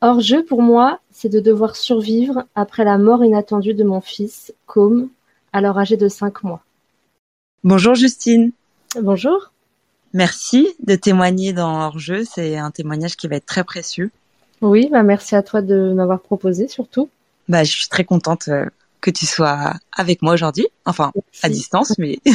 Hors-jeu pour moi, c'est de devoir survivre après la mort inattendue de mon fils, Com, alors âgé de 5 mois. Bonjour Justine. Bonjour. Merci de témoigner dans Hors-jeu, c'est un témoignage qui va être très précieux. Oui, bah merci à toi de m'avoir proposé surtout. Bah, je suis très contente euh, que tu sois avec moi aujourd'hui, enfin à distance, mais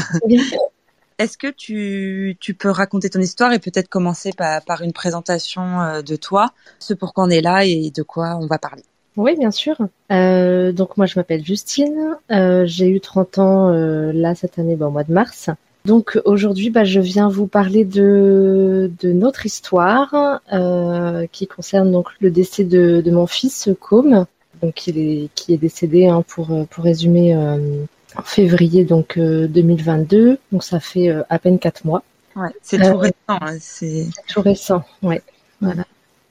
Est-ce que tu, tu, peux raconter ton histoire et peut-être commencer par, par, une présentation euh, de toi, ce pourquoi on est là et de quoi on va parler? Oui, bien sûr. Euh, donc moi, je m'appelle Justine. Euh, J'ai eu 30 ans euh, là cette année, bah, au mois de mars. Donc aujourd'hui, bah, je viens vous parler de, de notre histoire euh, qui concerne donc le décès de, de mon fils Com, donc qui est, qui est décédé hein, pour, pour résumer en février donc 2022. Euh, donc ça fait euh, à peine quatre mois. Ouais, c'est tout récent. Hein, c'est tout récent. Ouais. Voilà.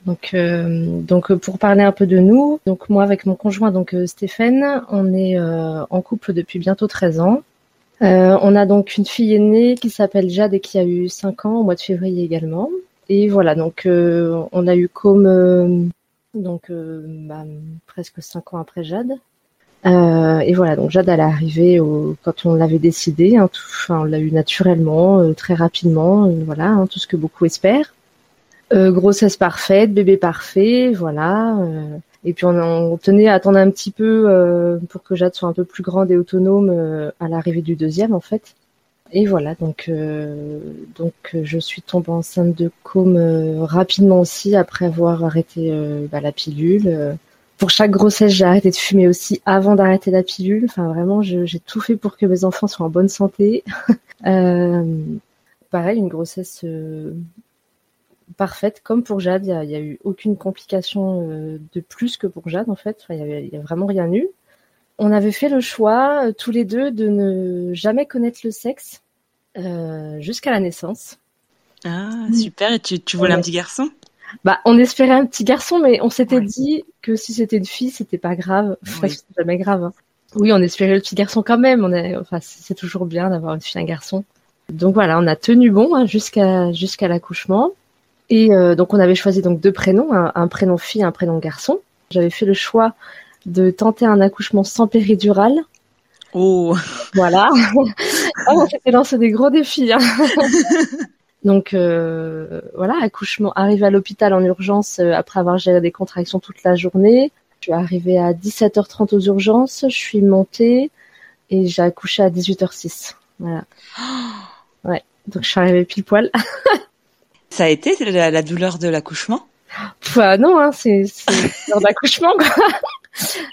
Donc, euh, donc pour parler un peu de nous, donc moi avec mon conjoint donc Stéphane, on est en couple depuis bientôt 13 ans. on a donc une fille aînée qui s'appelle Jade et qui a eu 5 ans au mois de février également. Et voilà, donc on a eu comme donc bah, presque 5 ans après Jade. Euh, et voilà, donc Jade, elle est arrivée quand on l'avait décidé. Hein, tout, on l'a eu naturellement, euh, très rapidement, euh, voilà, hein, tout ce que beaucoup espèrent. Euh, grossesse parfaite, bébé parfait, voilà. et puis on, tenait à attendre un petit peu pour que Jade soit un peu plus grande et autonome à l'arrivée du deuxième, en fait. Et voilà, donc donc je suis tombée enceinte de com rapidement aussi après avoir arrêté bah, la pilule pour chaque grossesse, j'ai arrêté de fumer aussi avant d'arrêter la pilule. Enfin, vraiment, j'ai tout fait pour que mes enfants soient en bonne santé. euh, pareil, une grossesse euh, parfaite, comme pour Jade. Il n'y a, eu aucune complication euh, de plus que pour Jade, en fait. il n'y a, vraiment rien eu. On avait fait le choix, euh, tous les deux, de ne jamais connaître le sexe jusqu'à la naissance. Ah, super. Et tu, tu voulais un petit garçon? Bah, on espérait un petit garçon, mais on s'était dit que si c'était une fille, c'était pas grave. Enfin, c'est jamais grave. Hein. Oui, on espérait le petit garçon quand même. On est, enfin, c'est toujours bien d'avoir une fille, un garçon. Donc voilà, on a tenu bon hein, jusqu'à jusqu'à l'accouchement. Et euh, donc on avait choisi donc deux prénoms, un, prénom fille, un prénom garçon. J'avais fait le choix de tenter un accouchement sans péridurale. Oh. Voilà. ah, on s'était lancé des gros défis. Hein. Donc euh, voilà, accouchement, arrivé à l'hôpital en urgence euh, après avoir géré des contractions toute la journée. Je suis arrivée à 17h30 aux urgences, je suis montée et j'ai accouché à 18h06. Voilà. Ouais, donc je suis arrivée pile poil. Ça a été la, douleur de l'accouchement? Bah, Non, hein, c'est douleur d'accouchement.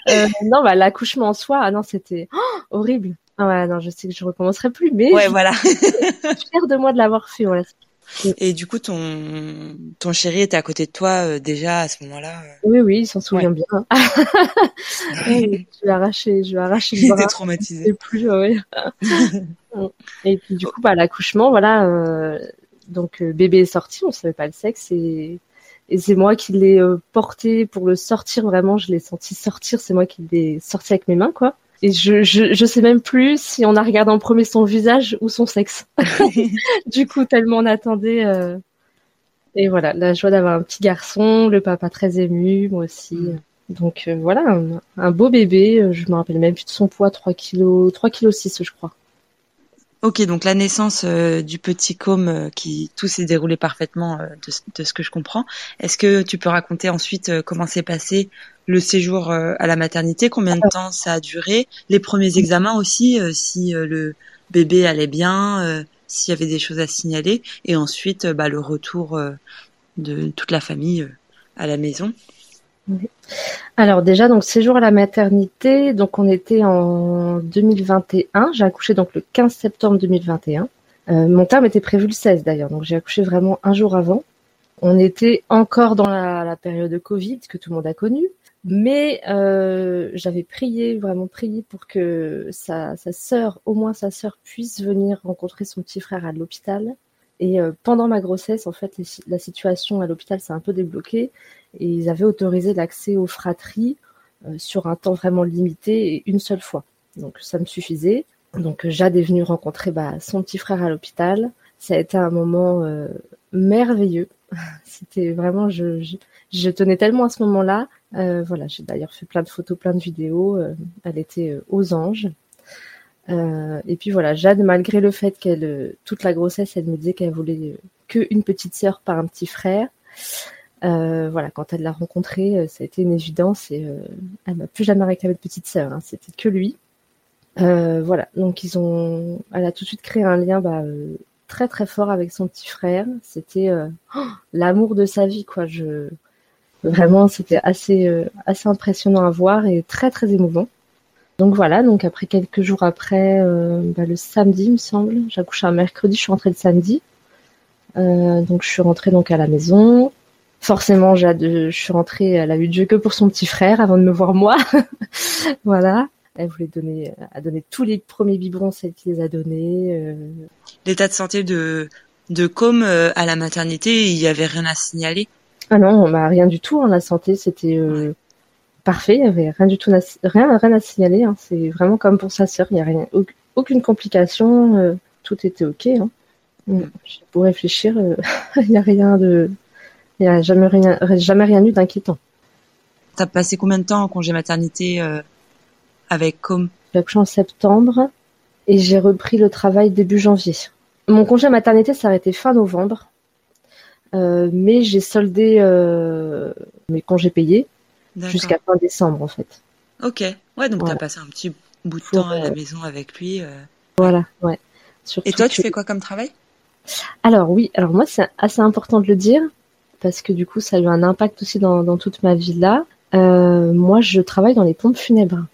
Euh, non, bah, l'accouchement en soi, ah non, c'était oh, horrible. Ah ouais, non, je sais que je recommencerai plus, mais ouais, voilà. je suis fière de moi de l'avoir fait. Voilà. Et du coup, ton ton chéri était à côté de toi euh, déjà à ce moment-là. Euh oui, oui, il s'en souvient bien. je lui ai arraché, je lui ai arraché le bras. Il était traumatisé. Plus, ouais. et puis du coup, bah l'accouchement, voilà. Donc bébé est sorti, on savait pas le sexe et et c'est moi qui l'ai porté pour le sortir vraiment. Je l'ai senti sortir, c'est moi qui l'ai sorti avec mes mains, quoi. Et je, je, je sais même plus si on a regardé en premier son visage ou son sexe. du coup, tellement on attendait. Euh... Et voilà, la joie d'avoir un petit garçon, le papa très ému, moi aussi. Mm. Donc euh, voilà, un, beau bébé. Euh, je me rappelle même plus de son poids, 3 kg, 3 kg 6, je crois. Ok, donc la naissance euh, du petit com qui tout s'est déroulé parfaitement de, de, ce que je comprends. Est-ce que tu peux raconter ensuite comment s'est passé le séjour euh, à la maternité, combien de temps ça a duré, les premiers examens aussi, euh, si euh, le bébé allait bien, s'il y avait des choses à signaler, et ensuite bah, le retour de toute la famille à la maison. Alors déjà donc séjour à la maternité, donc on était en 2021, j'ai accouché donc le 15 septembre 2021. mon terme était prévu le 16 d'ailleurs, donc j'ai accouché vraiment un jour avant. On était encore dans la, la, période de Covid que tout le monde a connue. Mais euh, j'avais prié, vraiment prié pour que sa, sa sœur, au moins sa sœur, puisse venir rencontrer son petit frère à l'hôpital. Et euh, pendant ma grossesse, en fait, la situation à l'hôpital s'est un peu débloquée et ils avaient autorisé l'accès aux fratries euh, sur un temps vraiment limité et une seule fois. Donc ça me suffisait. Donc Jade est venue rencontrer bah, son petit frère à l'hôpital. Ça a été un moment euh, merveilleux. C'était vraiment, je, je, tenais tellement à ce moment-là. Voilà, j'ai d'ailleurs fait plein de photos, plein de vidéos. Elle était aux anges. Et puis voilà, Jade, malgré le fait qu'elle, toute la grossesse, elle me disait qu'elle voulait qu'une petite sœur par un petit frère. voilà, quand elle l'a rencontré, ça a été une évidence et elle m'a plus jamais réclamé de petite sœur. Hein, C'était que lui. Euh, voilà, donc ils ont, elle a tout de suite créé un lien bah, euh, très très fort avec son petit frère. C'était euh, oh, l'amour de sa vie, quoi. Vraiment, c'était assez assez impressionnant à voir et très très émouvant. Donc voilà, donc après quelques jours après, bah, le samedi, il me semble, j'accouche un mercredi, je suis rentrée le samedi. donc je suis rentrée donc à la maison. Forcément, je suis rentrée, elle a eu Dieu que pour son petit frère avant de me voir moi. voilà. Elle voulait donner, a donné tous les premiers biberons, celle qui les a donnés. Euh. L'état de santé de de Com euh, à la maternité, il y avait rien à signaler? Ah non, bah rien du tout. Hein, la santé, c'était euh, parfait. Il y avait rien du tout, rien, rien à signaler. Hein. C'est vraiment comme pour sa sœur. Il n'y a rien, aucune complication. tout était ok. Hein. Mm. Pour réfléchir, il n'y a rien de, il n'y a jamais rien, jamais rien eu d'inquiétant. T'as passé combien de temps en congé maternité avec Com? J'ai accouché en septembre et j'ai repris le travail début janvier. Mon congé maternité s'est arrêté fin novembre, euh, mais j'ai soldé euh, mes congés payés jusqu'à fin décembre en fait. Ok, ouais, donc tu as passé un petit bout de temps à la maison avec lui. Euh. Voilà, ouais. et toi, tu fais quoi comme travail? Alors oui, alors moi c'est assez important de le dire parce que du coup ça a eu un impact aussi dans, dans toute ma vie là. moi je travaille dans les pompes funèbres.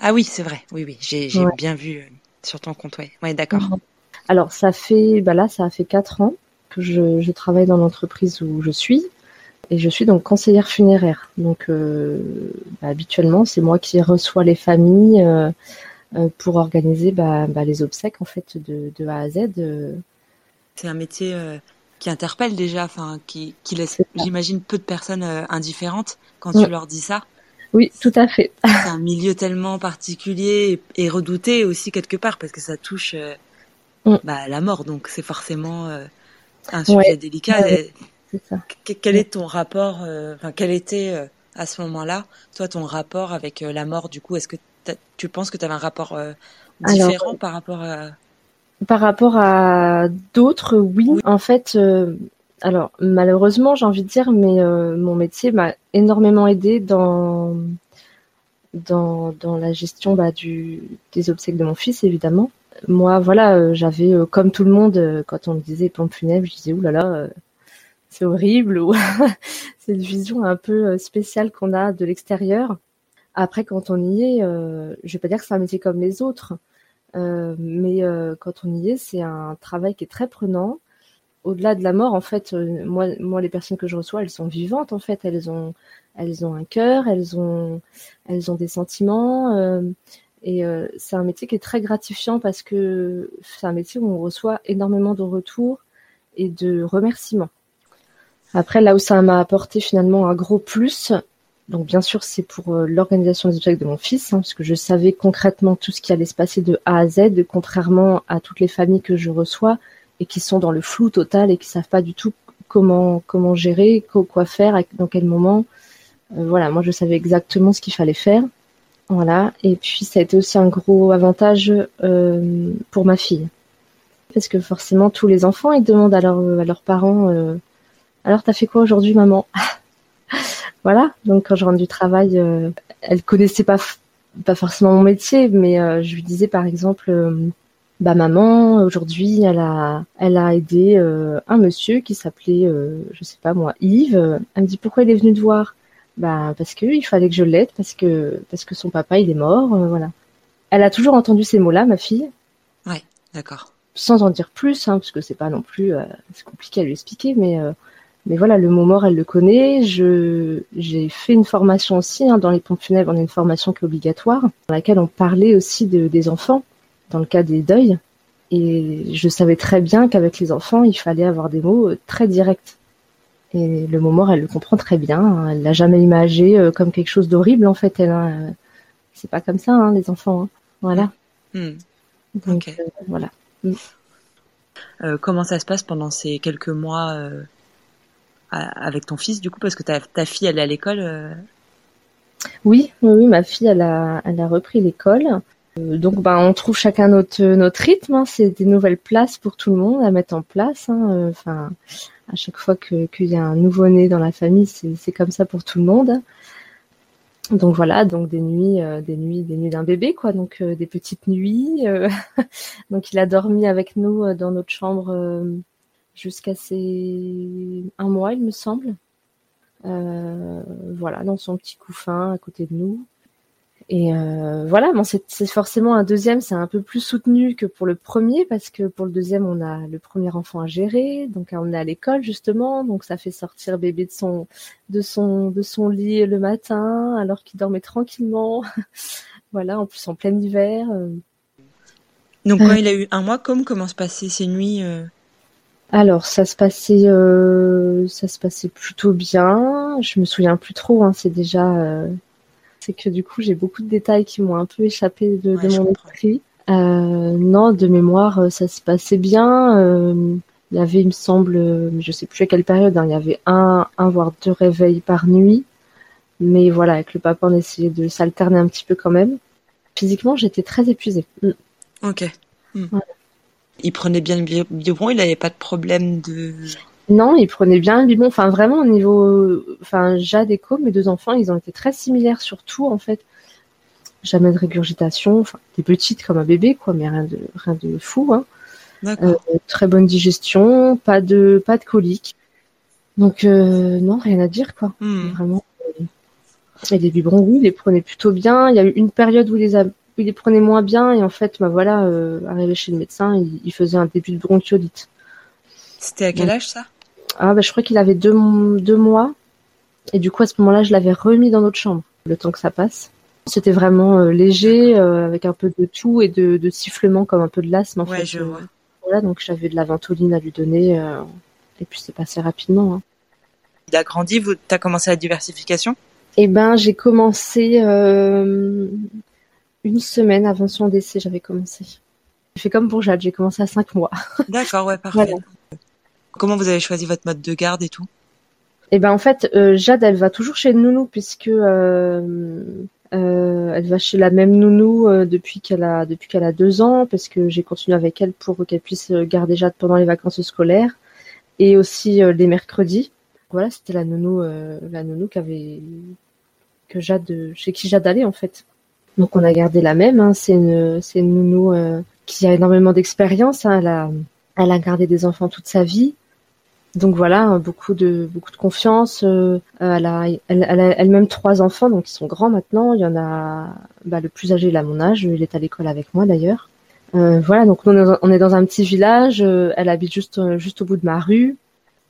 Ah oui, c'est vrai. Oui, oui, j'ai bien vu euh, sur ton compte. Ouais, ouais d'accord. Mhm. Alors, ça fait, bah là, ça a fait quatre ans que je, travaille dans l'entreprise où je suis. Et je suis donc conseillère funéraire. Donc, euh, bah, habituellement, c'est moi qui reçois les familles euh, pour organiser bah, bah, les obsèques, en fait, de, de A à Z. C'est un métier qui interpelle déjà, enfin, qui, qui laisse, j'imagine, peu de personnes indifférentes quand tu leur dis ça. Oui, tout à fait. C'est un milieu tellement particulier et redouté aussi quelque part parce que ça touche euh, mm. bah, la mort, donc c'est forcément euh, un sujet délicat. Quel est ton rapport, euh, enfin quel était à ce moment-là, toi, ton rapport avec la mort du coup? Est-ce que tu penses que tu avais un rapport différent par rapport à par rapport à d'autres, oui. En fait, alors malheureusement, j'ai envie de dire, mais euh, mon métier m'a énormément aidé dans dans, dans la gestion bah, du, des obsèques de mon fils, évidemment. Moi, voilà, euh, j'avais, euh, comme tout le monde, quand on me disait pompe funèbre, je disais, oulala, là là, c'est horrible, ou c'est une vision un peu spéciale qu'on a de l'extérieur. Après, quand on y est, je vais pas dire que c'est un métier comme les autres, mais quand on y est, c'est un travail qui est très prenant au-delà de la mort, en fait, euh, moi, moi, les personnes que je reçois, elles sont vivantes, en fait. Elles ont, elles ont un cœur, elles ont, elles ont des sentiments. Euh, et euh, c'est un métier qui est très gratifiant parce que c'est un métier où on reçoit énormément de retours et de remerciements. Après, là où ça m'a apporté finalement un gros plus, donc bien sûr c'est pour l'organisation des obsèques de mon fils, hein, parce que je savais concrètement tout ce qui allait se passer de A à Z, contrairement à toutes les familles que je reçois et qui sont dans le flou total et qui savent pas du tout comment gérer, quoi faire, dans quel moment. Euh, voilà, moi je savais exactement ce qu'il fallait faire. Voilà, et puis ça a été aussi un gros avantage euh, pour ma fille, parce que forcément tous les enfants ils demandent à, leurs parents euh, alors t'as fait quoi aujourd'hui maman Voilà, donc quand je rentre du travail, elle connaissait pas pas forcément mon métier, mais je lui disais par exemple bah maman aujourd'hui elle a elle a aidé euh, un monsieur qui s'appelait euh, je sais pas moi Yves. Elle me dit pourquoi il est venu te voir? Bah parce que il fallait que je l'aide parce que parce que son papa il est mort euh, voilà. Elle a toujours entendu ces mots là ma fille. Ouais d'accord. Sans en dire plus hein, parce que c'est pas non plus c'est compliqué à lui expliquer mais mais voilà le mot mort elle le connaît je j'ai fait une formation aussi hein, dans les pompes funèbres on a une formation qui est obligatoire dans laquelle on parlait aussi de, des enfants dans le cas des deuils. Et je savais très bien qu'avec les enfants, il fallait avoir des mots euh, très directs. Et le mot mort, elle le comprend très bien. Elle l'a jamais imagé euh, comme quelque chose d'horrible, en fait. Elle, hein. c'est pas comme ça, hein, les enfants. Hein. Voilà. Hmm. Donc voilà. Mm. comment ça se passe pendant ces quelques mois avec ton fils du coup parce que ta, fille elle est à l'école oui, oui, ma fille elle a, elle a repris l'école. donc bah on trouve chacun notre notre rythme. Hein. C'est des nouvelles places pour tout le monde à mettre en place. Hein. Enfin, à chaque fois qu'il y a un nouveau-né dans la famille, c'est comme ça pour tout le monde. Donc voilà, donc des nuits, euh, des nuits, des nuits d'un bébé, quoi. Donc euh, des petites nuits. Euh, donc il a dormi avec nous dans notre chambre jusqu'à ses un mois, il me semble. voilà, dans son petit couffin à côté de nous. Et euh, voilà, bon, c'est forcément un deuxième, c'est un peu plus soutenu que pour le premier parce que pour le deuxième, on a le premier enfant à gérer, donc on est à l'école justement, donc ça fait sortir bébé de son de son de son lit le matin alors qu'il dormait tranquillement. voilà, en plus en plein hiver. Euh. Donc quand il a eu un mois, comme comment se passaient ces nuits euh? Alors ça se passait ça se passait plutôt bien. Je me souviens plus trop, hein, c'est déjà c'est que du coup j'ai beaucoup de détails qui m'ont un peu échappé de, mon esprit. Euh, non, de mémoire, euh, ça se passait bien. Euh, il y avait, il me semble, je sais plus à quelle période, hein, il y avait un, un voire deux réveils par nuit. Mais voilà, avec le papa, on essayait de s'alterner un petit peu quand même. Physiquement, j'étais très épuisée. Ok. Mm. Il prenait bien le biberon, il n'avait pas de problème de. Non, il prenait bien le biberon. Enfin, vraiment, au niveau, enfin, Jade et Co, mes deux enfants, ils ont été très similaires sur tout, en fait. Jamais de régurgitation, enfin, des petites comme un bébé, quoi, mais rien de, rien de fou, hein. Euh, très bonne digestion, pas de, pas de colique. Donc, euh, non, rien à dire, quoi. Hmm. Vraiment. Et les biberons, oui, ils les prenaient plutôt bien. Il y a eu une période où il les, les prenait moins bien, et en fait, bah voilà, euh, arrivé chez le médecin, il, il faisait un début de bronchiolite. C'était à quel âge ça? ah bah je crois qu'il avait deux, deux mois. Et du coup à ce moment-là, je l'avais remis dans notre chambre, le temps que ça passe. C'était vraiment euh, léger, euh, avec un peu de tout et de, de sifflement comme un peu de l'asthme. En ouais, je vois. Voilà, donc j'avais de la ventoline à lui donner. Euh, et puis c'est passé rapidement. Hein. Il a grandi, vous as commencé la diversification? Eh ben j'ai commencé une semaine avant son décès, j'avais commencé. J'ai fait comme pour Jade, j'ai commencé à cinq mois. D'accord, ouais, parfait. Comment vous avez choisi votre mode de garde et tout? Eh ben en fait, euh, Jade, elle va toujours chez Nounou puisque euh, euh, elle va chez la même Nounou depuis qu'elle a depuis qu'elle a deux ans parce que j'ai continué avec elle pour qu'elle puisse garder Jade pendant les vacances scolaires et aussi les mercredis. Voilà, c'était la Nounou la Nounou qu'avait que Jade chez qui Jade allait en fait. Donc on a gardé la même. Hein. C'est une c'est une Nounou qui a énormément d'expérience. Hein. Elle a elle a gardé des enfants toute sa vie. Donc voilà, beaucoup de beaucoup de confiance. Euh, elle a elle, a elle-même trois enfants, donc ils sont grands maintenant. Il y en a bah, le plus âgé, il a mon âge, il est à l'école avec moi d'ailleurs. Euh, voilà, donc on est dans un petit village. Euh, elle habite juste juste au bout de ma rue.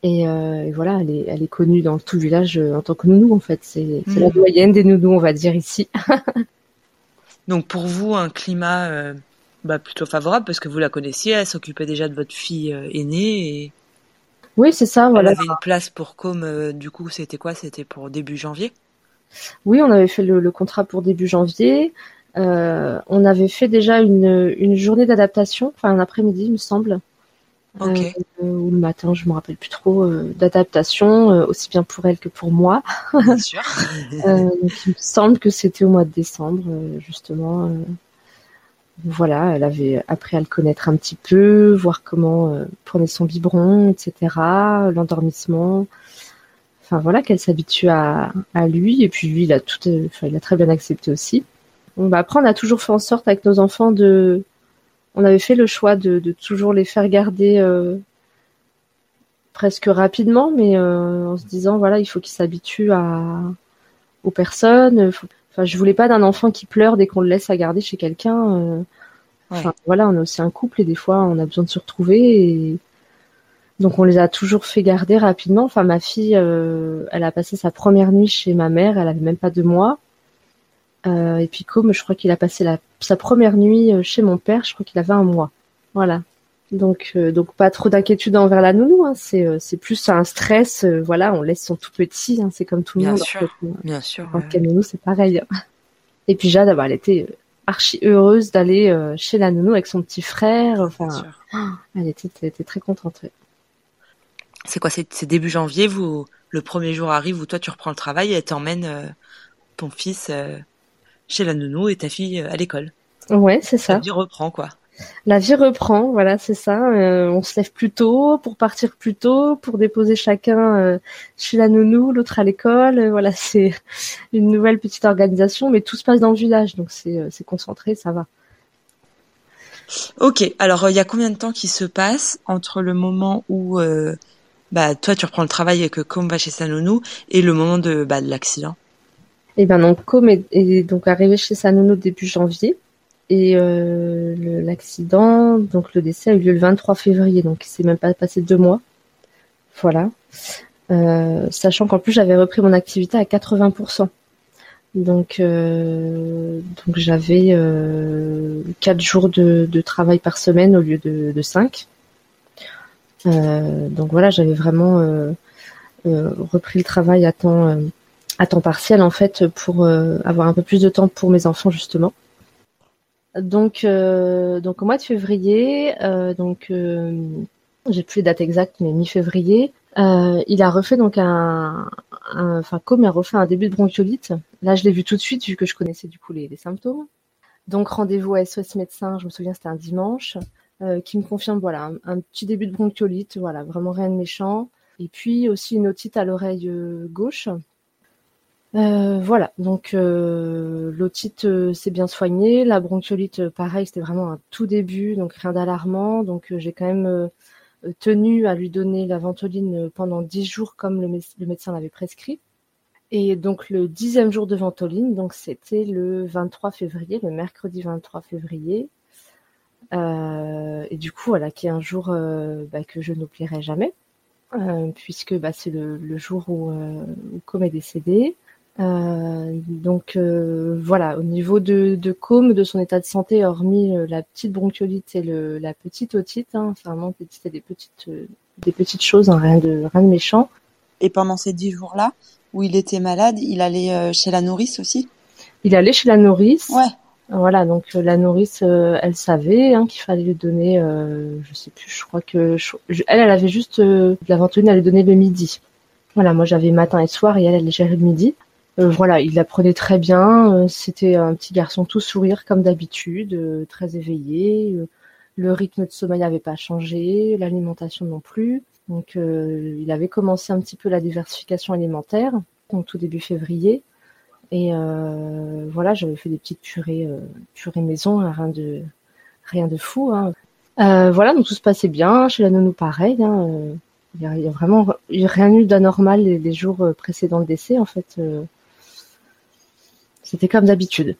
Et, et, voilà, elle est, elle est connue dans tout le village en tant que nounou en fait. C'est la mmh. doyenne des nounous, on va dire ici. donc pour vous, un climat bah, plutôt favorable parce que vous la connaissiez, elle s'occupait déjà de votre fille aînée et oui, c'est ça. Voilà. Elle avait une place pour Com. Euh, du coup, c'était quoi? C'était pour début janvier? Oui, on avait fait le, contrat pour début janvier. Euh, on avait fait déjà une, une journée d'adaptation, enfin un après-midi, il me semble. Euh, ou le matin, je me rappelle plus trop, d'adaptation, aussi bien pour elle que pour moi. Bien sûr. donc, il me semble que c'était au mois de décembre, justement voilà, elle avait appris à le connaître un petit peu, voir comment euh, prenait son biberon, etc., l'endormissement. Enfin voilà, qu'elle s'habitue à, à, lui et puis lui, il a tout, euh, enfin, il a très bien accepté aussi. Bah, après, on a toujours fait en sorte avec nos enfants de, on avait fait le choix de, de toujours les faire garder euh, presque rapidement, mais euh, en se disant voilà, il faut qu'ils s'habituent à aux personnes. Faut, Enfin, je voulais pas d'un enfant qui pleure dès qu'on le laisse à garder chez quelqu'un. Euh. Enfin, voilà, on est aussi un couple et des fois on a besoin de se retrouver. Et... Donc on les a toujours fait garder rapidement. Enfin, ma fille, euh, elle a passé sa première nuit chez ma mère, elle avait même pas deux mois. Euh, et puis comme je crois qu'il a passé la... sa première nuit chez mon père, je crois qu'il avait un mois. Voilà. Donc, euh, donc pas trop d'inquiétude envers la nounou. Hein. C'est, euh, c'est plus un stress. Euh, voilà, on laisse son tout petit. Hein. C'est comme tout le bien monde. Sûr, bien sûr. En nounou, c'est pareil. Et puis Jade, bah, elle était archi heureuse d'aller chez la nounou avec son petit frère. Enfin, elle était, elle était très contente. C'est quoi C'est début janvier. Vous, le premier jour arrive où toi tu reprends le travail et t'emmènes ton fils chez la nounou et ta fille à l'école. Ouais, c'est ça. La vie reprend quoi. La vie reprend, voilà, c'est ça. Euh, on se lève plus tôt pour partir plus tôt, pour déposer chacun euh, chez la nounou, l'autre à l'école. Euh, voilà, c'est une nouvelle petite organisation, mais tout se passe dans le village, donc c'est concentré, ça va. Ok, alors il y a combien de temps qui se passe entre le moment où bah, toi tu reprends le travail et que Com va chez sa nounou et le moment de, bah, de l'accident? Et eh ben donc Com est, donc arrivé chez sa nounou début janvier et euh, l'accident, donc le décès a eu lieu le 23 février, donc il s'est même pas passé deux mois. Voilà. Euh, sachant qu'en plus j'avais repris mon activité à 80%. Donc, euh, donc j'avais quatre jours de, travail par semaine au lieu de, cinq. Donc voilà, j'avais vraiment repris le travail à temps à temps partiel en fait pour euh, avoir un peu plus de temps pour mes enfants justement. Donc euh, donc au mois de février, euh, donc j'ai plus les dates exactes mais mi-février, il a refait donc un, enfin comme a refait un début de bronchiolite. Là je l'ai vu tout de suite vu que je connaissais du coup les, symptômes. Donc rendez-vous à SOS médecin, je me souviens c'était un dimanche, qui me confirme voilà un, un, petit début de bronchiolite, voilà vraiment rien de méchant. Et puis aussi une otite à l'oreille gauche euh, voilà, donc euh, l'otite euh, s'est bien soignée, la bronchiolite pareil, c'était vraiment un tout début, donc rien d'alarmant. Donc j'ai quand même tenu à lui donner la ventoline pendant 10 jours comme le, médecin l'avait prescrit. Et donc le dixième jour de ventoline, donc c'était le 23 février, le mercredi 23 février. et du coup, voilà, qui est un jour bah, que je n'oublierai jamais, puisque bah, c'est le, jour où, où Com est décédé. Euh, donc euh, voilà, au niveau de, de Com, de son état de santé, hormis euh, la petite bronchiolite et le, la petite otite, hein, vraiment c'était des petites, des petites choses, hein, rien de rien de méchant. Et pendant ces dix jours-là, où il était malade, il allait chez la nourrice aussi? Il allait chez la nourrice. Ouais. Voilà, donc la nourrice, elle savait hein, qu'il fallait lui donner, je sais plus, je crois que elle, elle avait juste la ventoline à lui donner le midi. Voilà, moi j'avais matin et soir et elle, elle gérait le midi. Euh, voilà, il apprenait très bien. Euh, c'était un petit garçon tout sourire comme d'habitude, euh, très éveillé. le rythme de sommeil n'avait pas changé, l'alimentation non plus. Donc, il avait commencé un petit peu la diversification alimentaire, donc tout début février. Et voilà, j'avais fait des petites purées, purées maison, hein, rien de rien de fou. Hein. voilà, donc tout se passait bien. Chez la nounou, pareil. Hein, il n'y a, vraiment rien eu d'anormal les, les, jours précédents le décès, en fait. C'était comme d'habitude.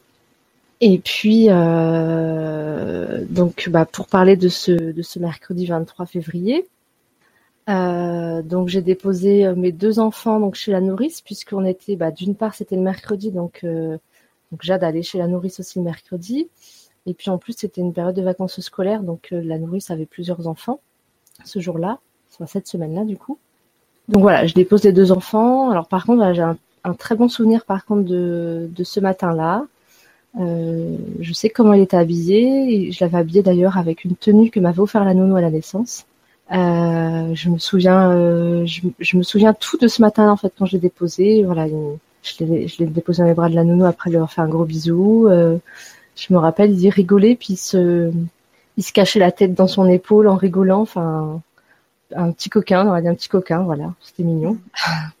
Et puis, euh, donc, bah, pour parler de ce, mercredi 23 février, euh, j'ai déposé euh, mes deux enfants donc chez la nourrice puisqu'on était, bah, d'une part c'était le mercredi donc donc Jade allait chez la nourrice aussi le mercredi et puis en plus c'était une période de vacances scolaires donc la nourrice avait plusieurs enfants ce jour-là, cette semaine-là du coup. Donc voilà, je dépose les deux enfants. Alors par contre, j'ai un un très bon souvenir par contre de, ce matin-là. Euh, je sais comment il était habillé. Je l'avais habillé d'ailleurs avec une tenue que m'avait offert la nounou à la naissance. Euh, je me souviens, euh, je, me souviens tout de ce matin en fait quand j'ai déposé. Voilà, je l'ai déposé dans les bras de la nounou après lui avoir fait un gros bisou. je me rappelle, il rigolait puis il se, il se cachait la tête dans son épaule en rigolant. Enfin, un petit coquin, on aurait dit un petit coquin. Voilà, c'était mignon.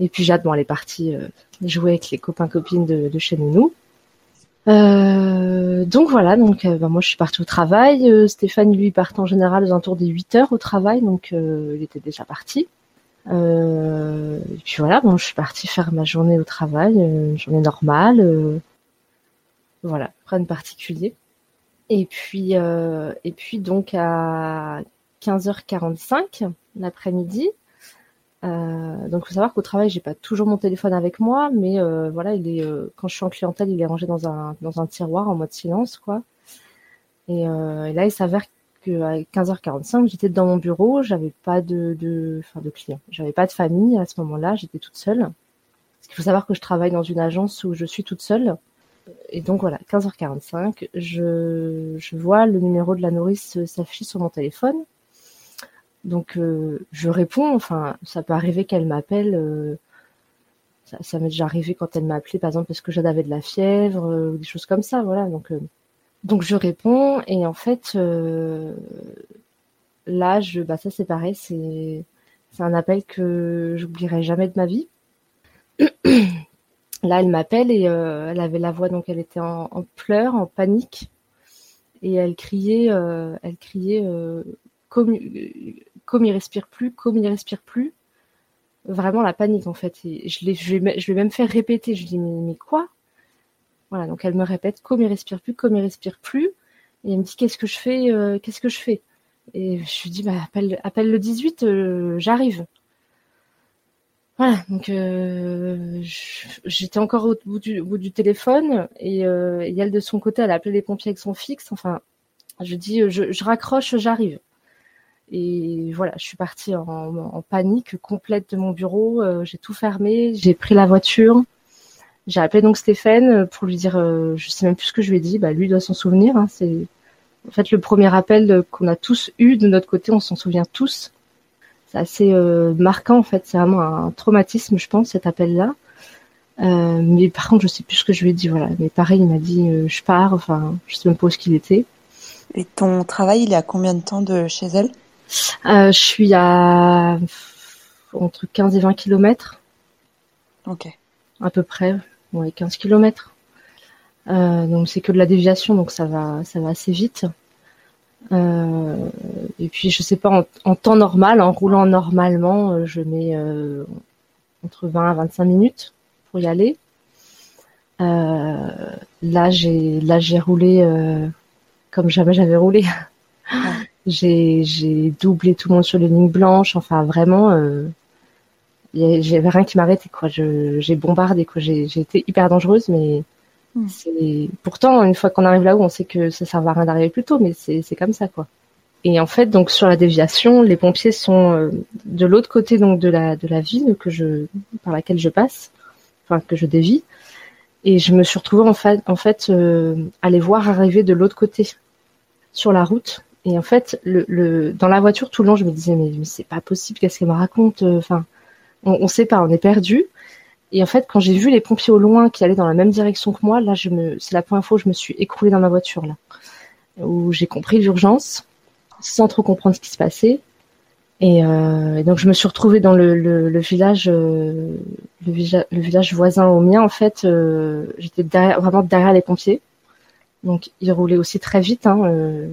Et puis Jade, bon, elle est partie euh, jouer avec les copains copines de, de chez Nounou. Euh, donc voilà, donc euh, bah, moi je suis partie au travail. Euh, Stéphane lui part en général aux alentours des 8 heures au travail, donc il était déjà parti. et puis voilà, bon, je suis partie faire ma journée au travail, une journée normale. voilà, rien de particulier. Et puis et puis donc à 15h45 l'après-midi, euh, donc, faut savoir qu'au travail, j'ai pas toujours mon téléphone avec moi, mais euh, voilà, il est euh, quand je suis en clientèle, il est rangé dans un dans un tiroir en mode silence, quoi. Et, euh, là, il s'avère que à 15h45, j'étais dans mon bureau, j'avais pas de de enfin de clients, j'avais pas de famille à ce moment-là, j'étais toute seule. Parce qu'il faut savoir que je travaille dans une agence où je suis toute seule. et donc voilà, 15h45, je, je vois le numéro de la nourrice s'afficher sur mon téléphone. Donc je réponds, enfin ça peut arriver qu'elle m'appelle ça, m'est déjà arrivé quand elle m'a appelé, par exemple, parce que j'avais de la fièvre euh, ou des choses comme ça, voilà. Donc, euh, donc je réponds et en fait, euh, là, je, bah ça c'est pareil, c'est c'est un appel que j'oublierai jamais de ma vie. là, elle m'appelle et elle avait la voix, donc elle était en, pleurs, en panique et elle criait, elle criait comme il respire plus, comme il respire plus vraiment la panique en fait. Je, l'ai, je, même faire répéter. Je dis mais, mais quoi? Voilà, donc elle me répète comme il respire plus, comme il respire plus. Et elle me dit qu'est-ce que je fais euh, Qu'est-ce que je fais? Et je lui dis bah appelle, appelle le 18, euh, j'arrive. Voilà, donc euh, j'étais encore au bout, du, téléphone et, elle de son côté, elle a appelé les pompiers avec son fixe. Enfin, je dis je raccroche, j'arrive. Et voilà, je suis partie en, panique complète de mon bureau. Euh, j'ai tout fermé, j'ai pris la voiture. J'ai appelé donc Stéphane pour lui dire, euh, je sais même plus ce que je lui ai dit. Bah, lui doit s'en souvenir. Hein, c'est en fait le premier appel qu'on a tous eu de notre côté. On s'en souvient tous. C'est assez euh, marquant en fait. C'est vraiment un traumatisme, je pense, cet appel-là. mais par contre, je sais plus ce que je lui ai dit. Voilà. Mais pareil, il m'a dit, je pars. Enfin, je sais même pas où ce qu'il était. Et ton travail, il est à combien de temps de chez elle? euh, je suis à entre 15 et 20 kilomètres. Ok. À peu près, ouais, 15 kilomètres. Euh, donc c'est que de la déviation, donc ça va, ça va assez vite. Euh, et puis je sais pas, en, temps normal, en roulant normalement, je mets entre 20 à 25 minutes pour y aller. là j'ai, là j'ai roulé comme jamais j'avais roulé. j'ai doublé tout le monde sur les lignes blanches. Enfin, vraiment, euh, j'avais rien qui m'arrêtait. Quoi. Je, j'ai bombardé. Quoi. J'ai, j'ai été hyper dangereuse, mais hmm. c'est pourtant une fois qu'on arrive là-haut, on sait que ça sert à rien d'arriver plus tôt, mais c'est, c'est comme ça, quoi. Et en fait, donc sur la déviation, les pompiers sont euh, de l'autre côté donc de la de la ville que je par laquelle je passe, enfin que je dévie. Et je me suis retrouvée en fait, en fait euh, à les voir arriver de l'autre côté sur la route et en fait, dans la voiture, tout le long, je me disais, mais, c'est pas possible, qu'est-ce qu'elle me raconte euh, Enfin, on, on sait pas, on est perdu. Et en fait, quand j'ai vu les pompiers au loin qui allaient dans la même direction que moi, là, c'est la première fois où je me suis écroulée dans ma voiture, là, où j'ai compris l'urgence, sans trop comprendre ce qui se passait. Et, euh, donc, je me suis retrouvée dans le, village, euh, le, village voisin au mien. En fait, j'étais vraiment derrière les pompiers. Donc, ils roulaient aussi très vite. Hein,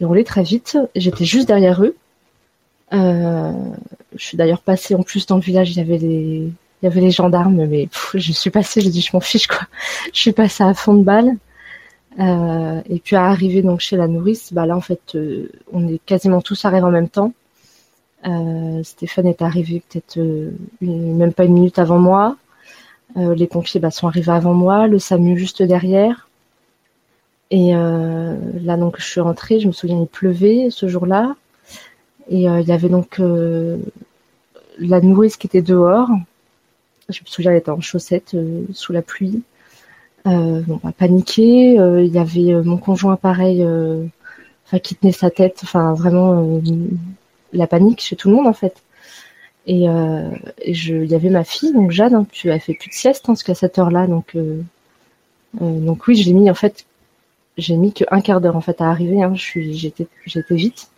ils roulaient très vite. J'étais juste derrière eux. Euh, je suis d'ailleurs passée en plus dans le village. Il y avait les, gendarmes, mais je suis passée. J'ai dit je m'en fiche quoi. Je suis passée à fond de balle. Euh, et puis à arriver donc chez la nourrice, bah là en fait euh, on est quasiment tous arrivés en même temps. Stéphane est arrivé peut-être même pas une minute avant moi. les pompiers bah, sont arrivés avant moi, le SAMU juste derrière. Et euh, là, donc, je suis rentrée. Je me souviens, il pleuvait ce jour-là. Et euh, il y avait donc euh, la nourrice qui était dehors. Je me souviens, elle était en chaussettes sous la pluie. Euh, bon, bah, paniqué. il y avait mon conjoint pareil, enfin qui tenait sa tête. Enfin, vraiment la panique chez tout le monde en fait. Et, et je, il y avait ma fille, donc Jade, hein, puis elle fait plus de sieste hein, parce qu'à cette heure-là, donc donc oui, je l'ai mis en fait j'ai mis qu'un quart d'heure en fait à arriver. Hein. J'étais vite.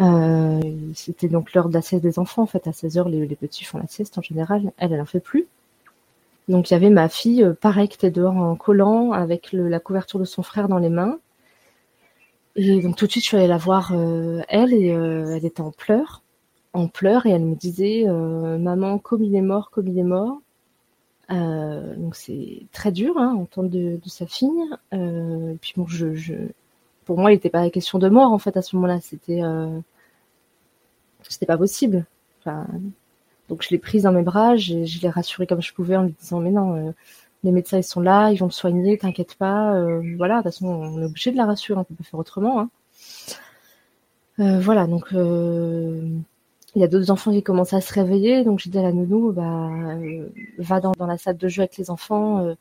Euh, c'était donc l'heure de la sieste des enfants. En fait, à 16 heures, les, petits font la sieste en général. Elle, elle en fait plus. Donc il y avait ma fille, euh, pareil, qui était dehors en collant avec la couverture de son frère dans les mains. Et donc tout de suite, je suis allée la voir, euh, elle, et elle était en pleurs, en pleurs, et elle me disait, maman, comme il est mort, comme il est mort. Euh, donc c'est très dur hein, entendre de, de, sa fille. Euh, et puis bon, je, pour moi, il n'était pas question de mort en fait à ce moment-là. C'était, euh, c'était pas possible. Donc je l'ai prise dans mes bras, je, je l'ai rassurée comme je pouvais en lui disant mais non, euh, les médecins ils sont là, ils vont me soigner, t'inquiète pas. Voilà, de toute façon on est obligé de la rassurer, on peut pas faire autrement. Hein. Voilà, donc il y a d'autres enfants qui commencent à se réveiller, donc j'ai dit à la nounou, bah, euh, va dans, dans, la salle de jeu avec les enfants, euh,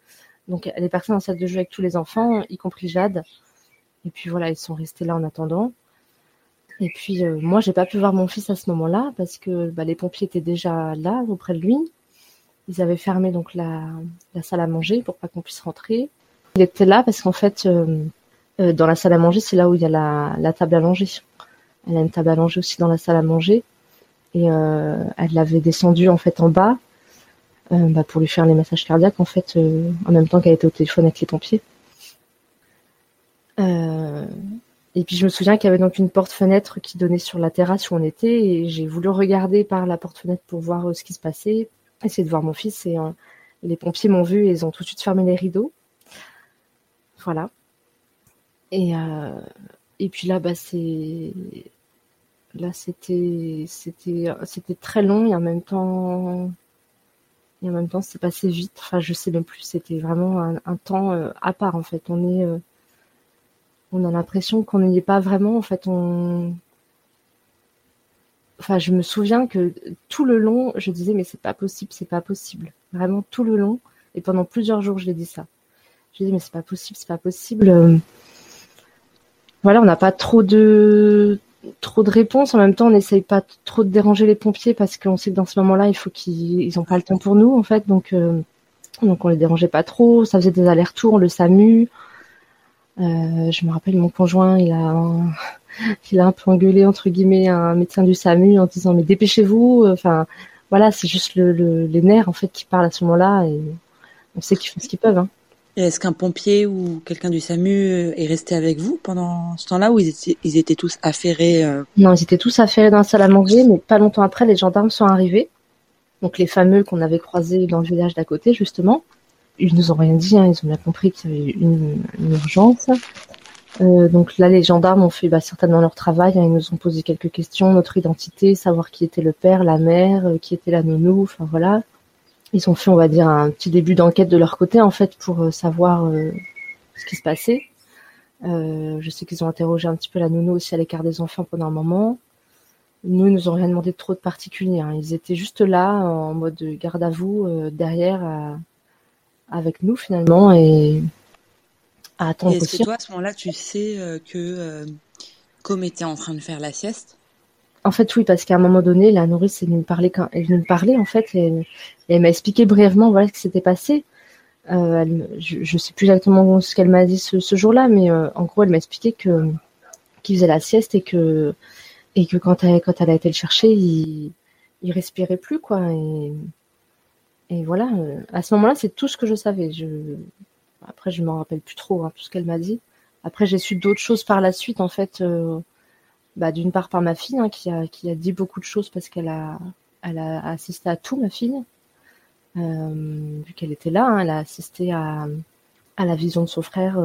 Donc les personnes en salle de jeu avec tous les enfants, y compris Jade. Et puis voilà, ils sont restés là en attendant. Et puis euh, moi, j'ai pas pu voir mon fils à ce moment-là parce que bah, les pompiers étaient déjà là auprès de lui. Ils avaient fermé donc la, salle à manger pour pas qu'on puisse rentrer. Il était là parce qu'en fait, euh, dans la salle à manger, c'est là où il y a la, table à manger. Elle a une table à manger aussi dans la salle à manger et elle l'avait descendue en fait en bas bah, pour lui faire les massages cardiaques en fait en même temps qu'elle était au téléphone avec les pompiers. Euh, et puis je me souviens qu'il y avait donc une porte-fenêtre qui donnait sur la terrasse où on était et j'ai voulu regarder par la porte-fenêtre pour voir euh, ce qui se passait, essayer de voir mon fils et euh, les pompiers m'ont vu et ils ont tout de suite fermé les rideaux. Voilà. Et, et puis là, bah, c'est là c'était c'était très long et en même temps et en même temps c'est passé vite. Enfin, je sais même plus. C'était vraiment un, temps à part en fait. On est on a l'impression qu'on n'y est pas vraiment. En fait, on. Enfin, je me souviens que tout le long, je disais mais c'est pas possible, c'est pas possible. Vraiment tout le long et pendant plusieurs jours, je l'ai dit ça. Je dis mais c'est pas possible, c'est pas possible. Voilà, on n'a pas trop de trop de réponses. En même temps, on n'essaye pas trop de déranger les pompiers parce qu'on sait que dans ce moment-là, il faut qu'ils ils ont pas le temps pour nous en fait. Donc euh, donc on les dérangeait pas trop. Ça faisait des allers-retours, le SAMU. Euh, je me rappelle mon conjoint, il a un, il a un peu engueulé entre guillemets un médecin du SAMU en disant mais dépêchez-vous. Enfin voilà, c'est juste le, les nerfs en fait qui parlent à ce moment-là et on sait qu'ils font ce qu'ils peuvent. Hein. Est-ce qu'un pompier ou quelqu'un du SAMU est resté avec vous pendant ce temps-là ou ils étaient, tous affairés euh? Non, ils étaient tous affairés dans la salle à manger, mais pas longtemps après, les gendarmes sont arrivés. Donc les fameux qu'on avait croisés dans le village d'à côté, justement ils nous ont rien dit, hein, ils ont bien compris qu'il y avait une, une urgence. Euh, donc là, les gendarmes ont fait bah, certainement leur travail. Hein, ils nous ont posé quelques questions, notre identité, savoir qui était le père, la mère, euh, qui était la nounou. Enfin voilà. Ils ont fait, on va dire, un petit début d'enquête de leur côté en fait pour euh, savoir euh, ce qui se passait. je sais qu'ils ont interrogé un petit peu la nounou aussi à l'écart des enfants pendant un moment. Nous, ils nous ont rien demandé de trop de particulier. Hein. Ils étaient juste là en mode garde à vous derrière à avec nous finalement et à attendre. Est-ce que toi, à ce moment-là, tu sais euh, que euh, Com était en train de faire la sieste? En fait, oui, parce qu'à un moment donné, la nourrice est venue me parler elle me parler en fait et, elle m'a expliqué brièvement voilà ce qui s'était passé. Euh, je, ne sais plus exactement ce qu'elle m'a dit ce, jour-là, mais euh, en gros, elle m'a expliqué que qu'il faisait la sieste et que et que quand elle quand elle a été le chercher, il respirait plus quoi et voilà, euh, à ce moment-là, c'est tout ce que je savais. Après, je me rappelle plus trop hein, tout ce qu'elle m'a dit. Après, j'ai su d'autres choses par la suite, en fait. Bah, d'une part par ma fille, hein, qui, a, qui a dit beaucoup de choses parce qu'elle a, elle a assisté à tout, ma fille. Euh, vu qu'elle était là, hein, elle a assisté à, à la vision de son frère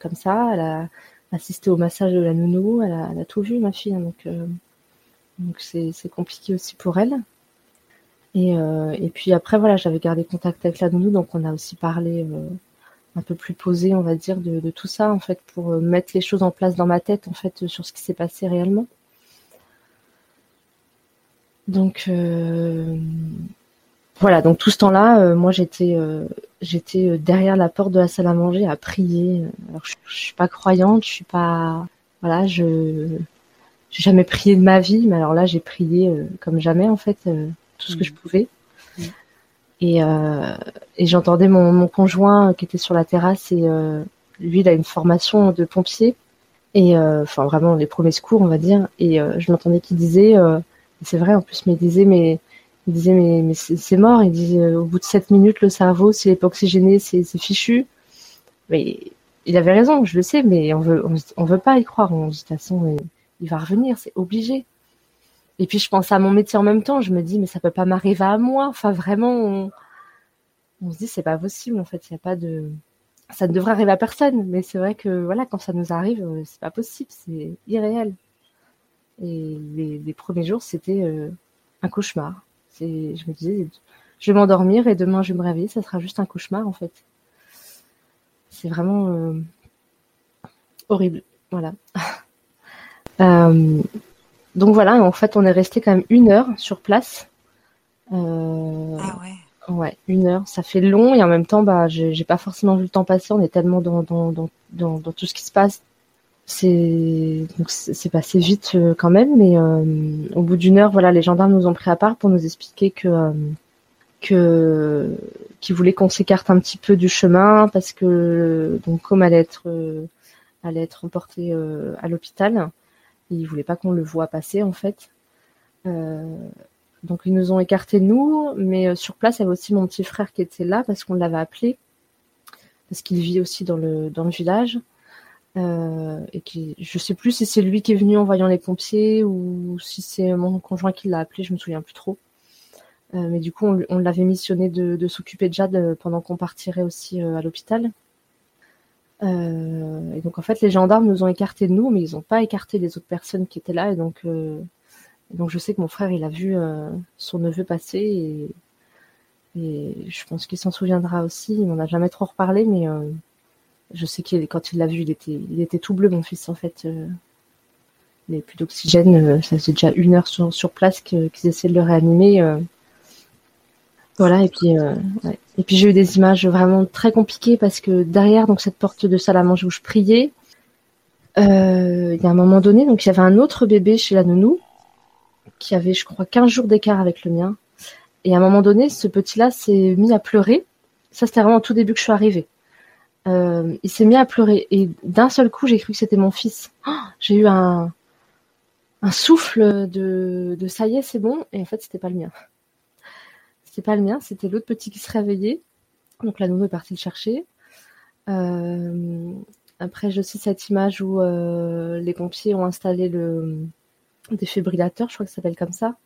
comme ça. Elle a assisté au massage de la nounou. Elle a, tout vu, ma fille. donc, donc c'est, c'est compliqué aussi pour elle. Et, euh, et puis après, voilà, j'avais gardé contact avec la nounou, donc on a aussi parlé euh, un peu plus posé, on va dire, de, de, tout ça, en fait, pour euh, mettre les choses en place dans ma tête, en fait, sur ce qui s'est passé réellement. Donc voilà, donc tout ce temps-là, moi j'étais j'étais derrière la porte de la salle à manger à prier. Alors je, je suis pas croyante, je suis pas voilà, je j'ai jamais prié de ma vie, mais alors là j'ai prié comme jamais en fait tout ce que je mm. pouvais. Et, euh, et j'entendais mon, conjoint qui était sur la terrasse et euh, lui, il a une formation de pompier et euh, enfin vraiment les premiers secours, on va dire. Et euh, je l'entendais qui disait, euh, c'est vrai en plus, mais il disait mais il disait mais, mais c'est mort. Il disait au bout de 7 minutes le cerveau s'il est pas oxygéné, c'est fichu. Mais il avait raison, je le sais, mais on veut on, veut pas y croire. On dit de toute façon il va revenir, c'est obligé. Et puis je pense à mon métier en même temps. Je me dis mais ça peut pas m'arriver à moi. Enfin vraiment, on, se dit c'est pas possible. En fait, il y a pas de, ça ne devrait arriver à personne. Mais c'est vrai que voilà, quand ça nous arrive, euh, c'est pas possible, c'est irréel. Et les, premiers jours, c'était euh, un cauchemar. C'est, je me disais, je vais m'endormir et demain je vais me réveiller, ça sera juste un cauchemar en fait. C'est vraiment euh, horrible. Voilà. donc voilà, en fait, on est resté quand même une heure sur place. Euh, ah Ouais, une heure, ça fait long et en même temps, bah, j'ai pas forcément vu le temps passer. On est tellement dans dans, dans, dans, dans tout ce qui se passe. C'est donc c'est passé vite euh, quand même, mais euh, au bout d'une heure, voilà, les gendarmes nous ont pris à part pour nous expliquer que euh, que qu'ils voulaient qu'on s'écarte un petit peu du chemin parce que donc comme allait être allait être emporté à l'hôpital, ils voulaient pas qu'on le voit passer en fait. Donc ils nous ont écartés nous, mais euh, sur place il y avait aussi mon petit frère qui était là parce qu'on l'avait appelé parce qu'il vit aussi dans le dans le village euh, et qui je sais plus si c'est lui qui est venu en voyant les pompiers ou si c'est mon conjoint qui l'a appelé, je me souviens plus trop. Euh, mais du coup on, l'avait missionné de, s'occuper de Jade pendant qu'on partirait aussi à l'hôpital. Et donc en fait les gendarmes nous ont écartés de nous, mais ils n'ont pas écarté les autres personnes qui étaient là et donc donc je sais que mon frère, il a vu euh, son neveu passer et, je pense qu'il s'en souviendra aussi. Il m'en a jamais trop reparlé, mais euh, je sais qu'il quand il l'a vu, il était, il était tout bleu, mon fils, en fait. Euh. il n'avait plus d'oxygène. ça faisait déjà une heure sur, sur place qu'ils essaient de le réanimer. Voilà, et puis, et puis j'ai eu des images vraiment très compliquées parce que derrière donc cette porte de salle à manger où je priais, il y a un moment donné, donc il y avait un autre bébé chez la nounou qui avait, je crois, 15 jours d'écart avec le mien. Et à un moment donné, ce petit-là s'est mis à pleurer. Ça, c'était vraiment au tout début que je suis arrivée. Euh, il s'est mis à pleurer. Et d'un seul coup, j'ai cru que c'était mon fils. Oh, j'ai eu un, un souffle de, de ça y est, c'est bon. Et en fait, c'était pas le mien. C'était pas le mien, c'était l'autre petit qui se réveillait. Donc la nounou est partie le chercher. Euh, après, j'ai aussi cette image où euh, les pompiers ont installé le, défibrillateur, je crois que ça s'appelle comme ça,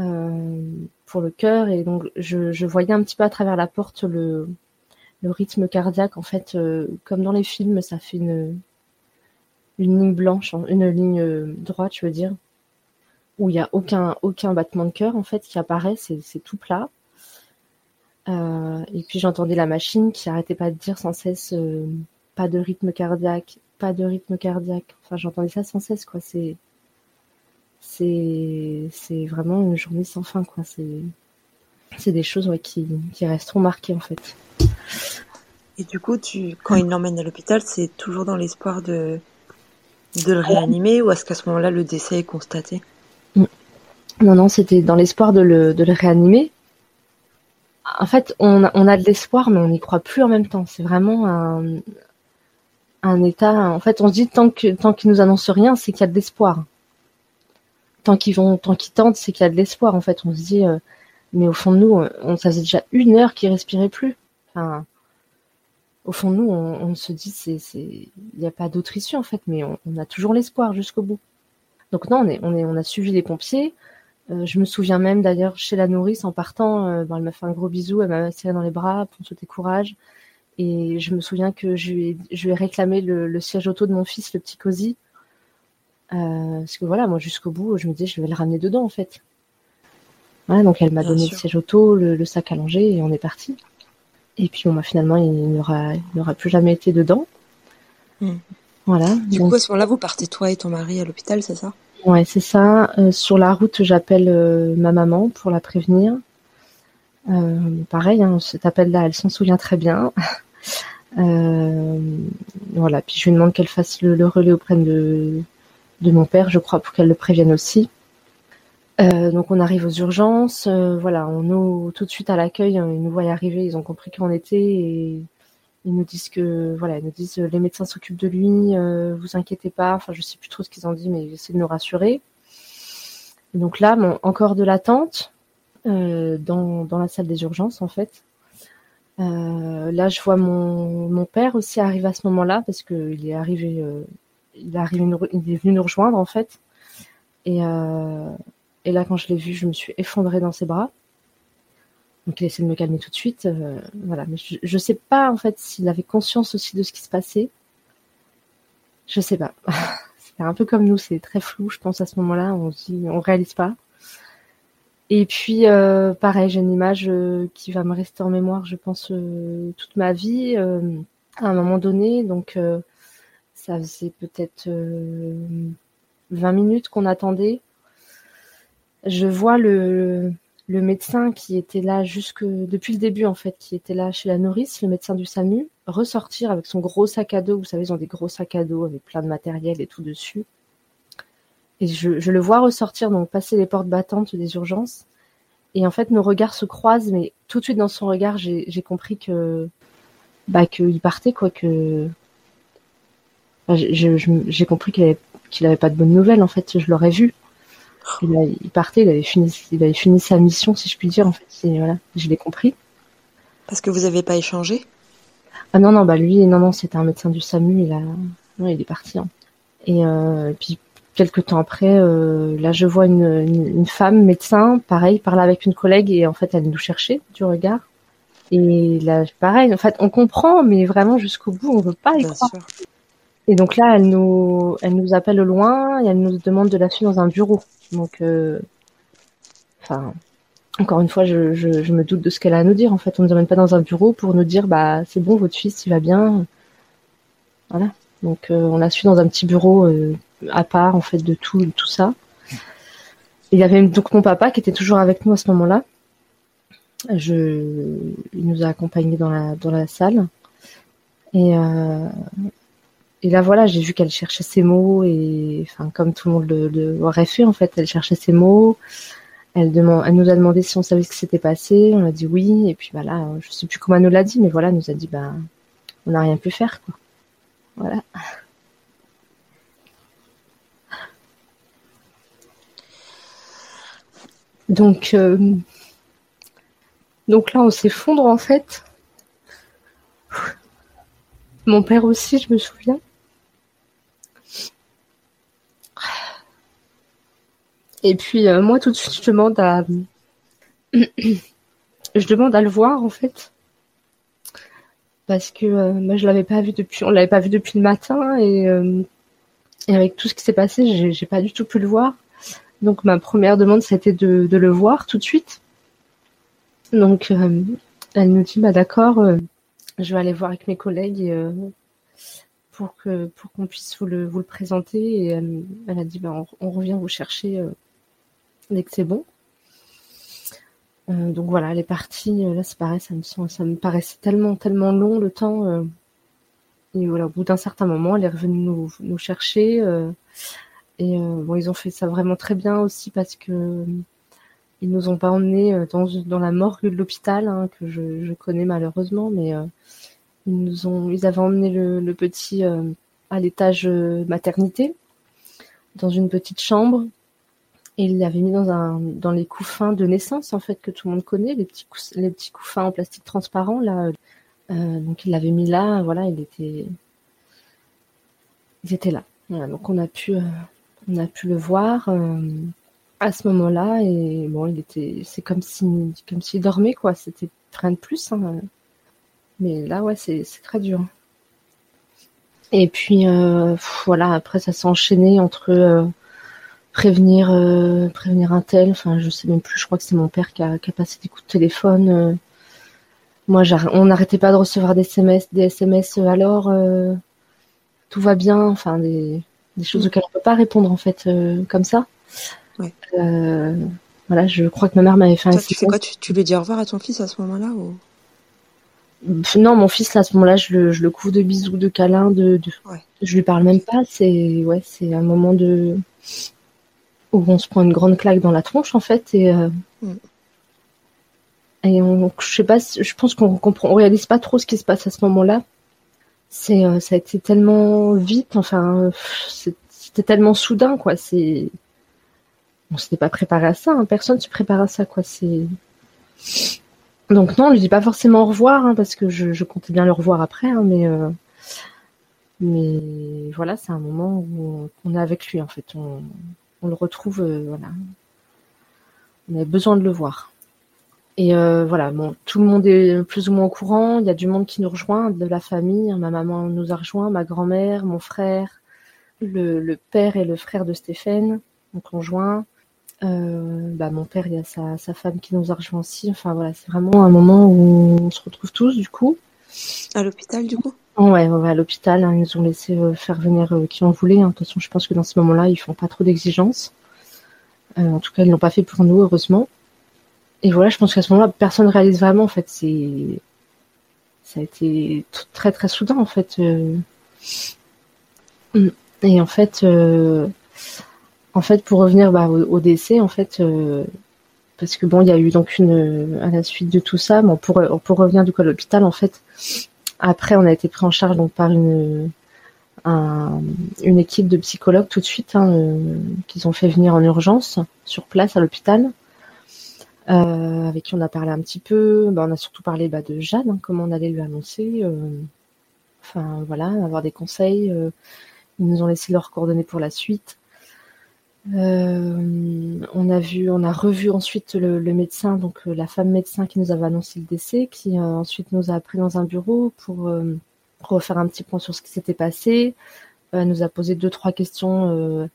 euh, pour le cœur. Et donc, je, voyais un petit peu à travers la porte le, rythme cardiaque. En fait, comme dans les films, ça fait une, une ligne blanche, une ligne droite, je veux dire, où il n'y a aucun, aucun battement de cœur, en fait, qui apparaît, c'est tout plat. et puis j'entendais la machine qui arrêtait pas de dire sans cesse pas de rythme cardiaque, pas de rythme cardiaque. Enfin, j'entendais ça sans cesse, quoi. C'est c'est c'est vraiment une journée sans fin quoi c'est c'est des choses qui, qui resteront marquées en fait et du coup tu quand il l'emmène à l'hôpital c'est toujours dans l'espoir de de le réanimer ou est-ce qu'à ce moment-là le décès est constaté? Non c'était dans l'espoir de le, réanimer en fait on a, de l'espoir mais on n'y croit plus en même temps c'est vraiment un état en fait on se dit tant tant qu'il nous annonce rien c'est qu'il y a de l'espoir tant qu'ils vont, tant qu'ils tentent, c'est qu'il y a de l'espoir. En fait, on se dit, euh, mais au fond de nous, ça faisait déjà une heure qu'ils respiraient plus. Enfin, au fond de nous, on, se dit, c'est, il n'y a pas d'autre issue en fait, mais on, a toujours l'espoir jusqu'au bout. Donc non, on est, on a suivi les pompiers. Euh, je me souviens même d'ailleurs chez la nourrice en partant, euh, ben, elle m'a fait un gros bisou, elle m'a serré dans les bras pour me souhaiter courage. Et je me souviens que je lui ai, je lui ai réclamé le, le siège auto de mon fils, le petit cosy, euh, parce que voilà, moi jusqu'au bout, je me disais, je vais le ramener dedans en fait. donc elle m'a donné le siège auto, le, sac à langer et on est parti. Et puis bon, bah, finalement, il n'aura plus jamais été dedans. Hmm. Voilà. Du coup, à ce moment-là, vous partez toi et ton mari à l'hôpital, c'est ça? Ouais, c'est ça. Euh, sur la route, j'appelle euh, ma maman pour la prévenir. pareil, hein, cet appel-là, elle s'en souvient très bien. voilà. Puis je lui demande qu'elle fasse le, relais auprès de, de mon père, je crois, pour qu'elle le prévienne aussi. Euh, donc on arrive aux urgences, euh, voilà, on nous tout de suite à l'accueil, hein, ils nous voient arriver, ils ont compris qui on était et ils nous disent que voilà, ils nous disent les médecins s'occupent de lui, euh, vous inquiétez pas. Enfin, je sais plus trop ce qu'ils ont dit, mais ils essaient de nous rassurer. Et donc là, encore de l'attente dans, dans la salle des urgences en fait. là, je vois mon, mon père aussi arriver à ce moment-là parce qu'il est arrivé il, arrive il est venu nous rejoindre en fait. Et, euh, et là, quand je l'ai vu, je me suis effondrée dans ses bras. Donc il a essayé de me calmer tout de suite. Euh, voilà, mais je, ne sais pas en fait s'il avait conscience aussi de ce qui se passait. Je sais pas. C'était un peu comme nous, c'est très flou, je pense à ce moment-là. On se dit, on réalise pas. Et puis euh, pareil, j'ai une image qui va me rester en mémoire, je pense toute ma vie. à un moment donné, donc ça faisait peut-être 20 euh, minutes qu'on attendait. Je vois le, le médecin qui était là jusque depuis le début en fait, qui était là chez la nourrice, le médecin du SAMU, ressortir avec son gros sac à dos. Vous savez, ils ont des gros sacs à dos avec plein de matériel et tout dessus. Et je, je le vois ressortir, donc passer les portes battantes des urgences. Et en fait, nos regards se croisent, mais tout de suite dans son regard, j'ai compris que bah qu'il partait quoi, que j'ai compris qu'il avait, avait pas de bonnes nouvelles. En fait, je l'aurais vu. Il, il, partait, il avait fini, il avait fini sa mission, si je puis dire. En fait, voilà, je l'ai compris. Parce que vous avez pas échangé? Ah non non, bah lui, non non, c'était un médecin du SAMU. Il a, non, il est parti. Hein. Et, euh, et puis quelques temps après, euh, là, je vois une, une, femme médecin, pareil, parler avec une collègue et en fait, elle nous cherchait du regard. Et là, pareil, en fait, on comprend, mais vraiment jusqu'au bout, on veut pas y croire. Et donc là, elle nous, elle nous appelle au loin et elle nous demande de la suivre dans un bureau. Donc, euh, enfin, encore une fois, je, me doute de ce qu'elle a à nous dire. En fait, on ne nous amène pas dans un bureau pour nous dire, bah, c'est bon, votre fils, il va bien. Voilà. Donc, euh, on l'a su dans un petit bureau euh, à part, en fait, de tout, tout ça. il y avait donc mon papa qui était toujours avec nous à ce moment-là. Je, il nous a accompagnés dans la, dans la salle. Et, euh, et là, voilà, j'ai vu qu'elle cherchait ses mots et, enfin, comme tout le monde le, aurait fait, en fait, elle cherchait ses mots. Elle, elle nous a demandé si on savait ce qui s'était passé. On a dit oui. Et puis, voilà, je sais plus comment elle nous l'a dit, mais voilà, elle nous a dit, bah, on n'a rien pu faire, quoi. Voilà. Donc, euh, donc là, on s'effondre en fait. Mon père aussi, je me souviens. Et puis euh, moi tout de suite je demande à le voir en fait. Parce que euh, moi je l'avais pas vu depuis on l'avait pas vu depuis le matin et, euh, et avec tout ce qui s'est passé j'ai, j'ai pas du tout pu le voir. Donc ma première demande c'était de, le voir tout de suite. Donc elle nous dit bah d'accord je vais aller voir avec mes collègues pour que pour qu'on puisse vous le vous le présenter. Et elle, a dit bah on revient vous chercher dès que c'est bon. Euh, donc voilà, elle est partie. Là, c'est pareil, ça me, paraissait tellement, tellement long le temps. Euh, et voilà, au bout d'un certain moment, elle est revenue nous, chercher. Euh, et bon, ils ont fait ça vraiment très bien aussi parce que ils nous ont pas emmenés dans, la morgue de l'hôpital hein, que je, connais malheureusement, mais ils nous ont, avaient emmené le petit à l'étage maternité dans une petite chambre et il l'avait mis dans un dans les couffins de naissance en fait que tout le monde connaît, les petits les petits couffins en plastique transparent là. Euh, donc il l'avait mis là, voilà, il était il était là. Donc on a pu euh, on a pu le voir euh, à ce moment-là et bon, il était c'est comme si comme s'il dormait quoi, c'était rien de plus. Hein. Mais là ouais, c'est très dur. Et puis voilà, après ça s'est enchaîné entre prévenir euh, prévenir un tel. Enfin je sais même plus je crois que c'est mon père qui a, qui a, passé des coups de téléphone euh. moi on n'arrêtait pas de recevoir des SMS des SMS euh, alors euh, tout va bien. Enfin des, des choses auxquelles on peut pas répondre en fait comme ça. Ouais. voilà je crois que ma mère m'avait fait Toi, un tu fais quoi? Tu, tu lui dis au revoir à ton fils à ce moment-là ou? Non mon fils là, à ce moment-là je le, je le couvre de bisous de câlins de, de... Ouais. je lui parle même pas. C'est ouais c'est un moment de où on se prend une grande claque dans la tronche en fait et euh, mm. et on, je sais pas je pense qu'on comprend on réalise pas trop ce qui se passe à ce moment-là c'est euh, ça a été tellement vite enfin c'était tellement soudain quoi c'est on s'était pas préparé à ça hein. personne se prépare à ça quoi c'est donc non on lui dit pas forcément au revoir hein, parce que je, je, comptais bien le revoir après hein, mais euh, mais voilà c'est un moment où on, on est avec lui en fait on on le retrouve, euh, voilà. On a besoin de le voir. Et euh, voilà, bon, tout le monde est plus ou moins au courant. Il y a du monde qui nous rejoint, de la famille. Ma maman nous a rejoint, ma grand-mère, mon frère, le, le, père et le frère de Stéphane, mon conjoint. Euh, bah, mon père, il y a sa, sa, femme qui nous a rejoint aussi. Enfin voilà, c'est vraiment un moment où on se retrouve tous du coup. À l'hôpital du coup? Ouais, à l'hôpital, hein, ils nous ont laissé euh, faire venir euh, qui on voulait. Hein. De toute façon, je pense que dans ce moment-là, ils font pas trop d'exigences. Euh, en tout cas, ils l'ont pas fait pour nous, heureusement. et voilà, je pense qu'à ce moment-là, personne ne réalise vraiment. En fait, c'est ça a été très très soudain en fait. Et en fait, en fait, pour revenir bah, au, décès, en fait, parce que bon, il y a eu donc une à la suite de tout ça, bon, pour pour revenir du coup à l'hôpital, en fait, après, on a été pris en charge par une équipe de psychologues tout de suite hein, euh, qu'ils ont fait venir en urgence sur place à l'hôpital. Euh, avec qui on a parlé un petit peu. Bah, on a surtout parlé bah, de Jeanne, hein, comment on allait lui annoncer. Euh, enfin voilà, avoir des conseils. ils nous ont laissé leurs coordonnées pour la suite. On a vu, on a revu ensuite le, médecin, donc la femme médecin qui nous avait annoncé le décès, qui ensuite nous a pris dans un bureau pour refaire un petit point sur ce qui s'était passé. Elle euh, nous a posé deux trois questions, euh,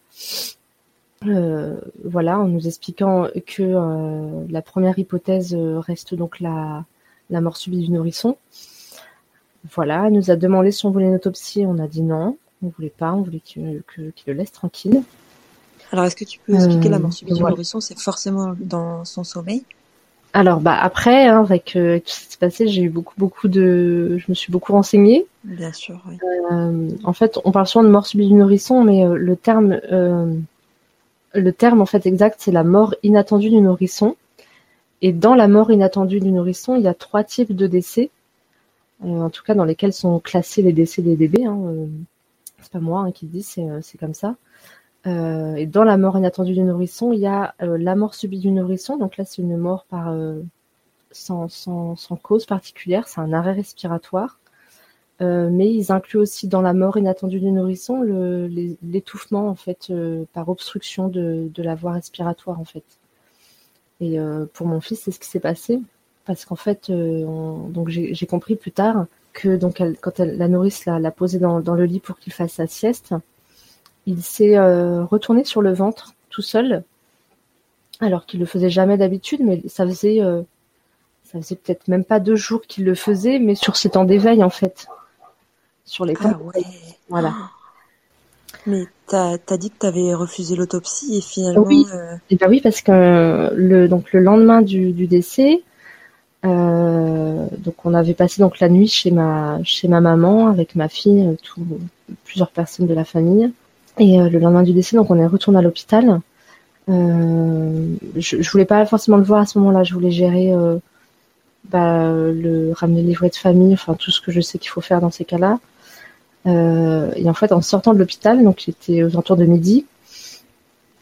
euh, voilà, en nous expliquant que la première hypothèse reste donc la, mort subie du nourrisson. Voilà, elle nous a demandé si on voulait une autopsie, on a dit non, on voulait pas, on voulait qu'il le laisse tranquille. Alors, est-ce que tu peux expliquer la mort subie du nourrisson C'est forcément dans son sommeil? Alors bah après, hein, avec, euh, tout ce qui s'est passé, j'ai eu beaucoup beaucoup de, je me suis beaucoup renseignée. Bien sûr. Oui. Euh, en fait, on parle souvent de mort subie du nourrisson, mais euh, le terme, le terme en fait exact, c'est la mort inattendue du nourrisson. Et dans la mort inattendue du nourrisson, il y a trois types de décès, en tout cas dans lesquels sont classés les décès des bébés. Hein, c'est pas moi hein, qui le dis, c'est comme ça. Euh, et dans la mort inattendue du nourrisson, il y a euh, la mort subie du nourrisson. Donc là, c'est une mort euh, sans, cause particulière, c'est un arrêt respiratoire. mais ils incluent aussi dans la mort inattendue du nourrisson l'étouffement en fait par obstruction de, la voie respiratoire en fait. Et pour mon fils, c'est ce qui s'est passé parce qu'en fait, j'ai compris plus tard que donc quand elle, la nourrice l'a posé dans, dans le lit pour qu'il fasse sa sieste, il s'est euh, retourné sur le ventre tout seul, alors qu'il le faisait jamais d'habitude, mais ça faisait, euh, ça faisait peut-être même pas deux jours qu'il le faisait, mais sur ses temps d'éveil en fait, sur les temps. Ah voilà. Mais tu as dit que tu avais refusé l'autopsie et finalement. Oui. Euh, et eh ben oui, parce que le donc le lendemain du, décès, donc on avait passé donc la nuit chez ma chez ma maman avec ma fille, tout, plusieurs personnes de la famille. Et euh, le lendemain du décès, donc on est retourné à l'hôpital. Euh, je, je voulais pas forcément le voir à ce moment-là. Je voulais gérer, euh, bah, le ramener le livret de famille, enfin tout ce que je sais qu'il faut faire dans ces cas-là. et en fait, en sortant de l'hôpital, donc j'étais aux alentours de midi,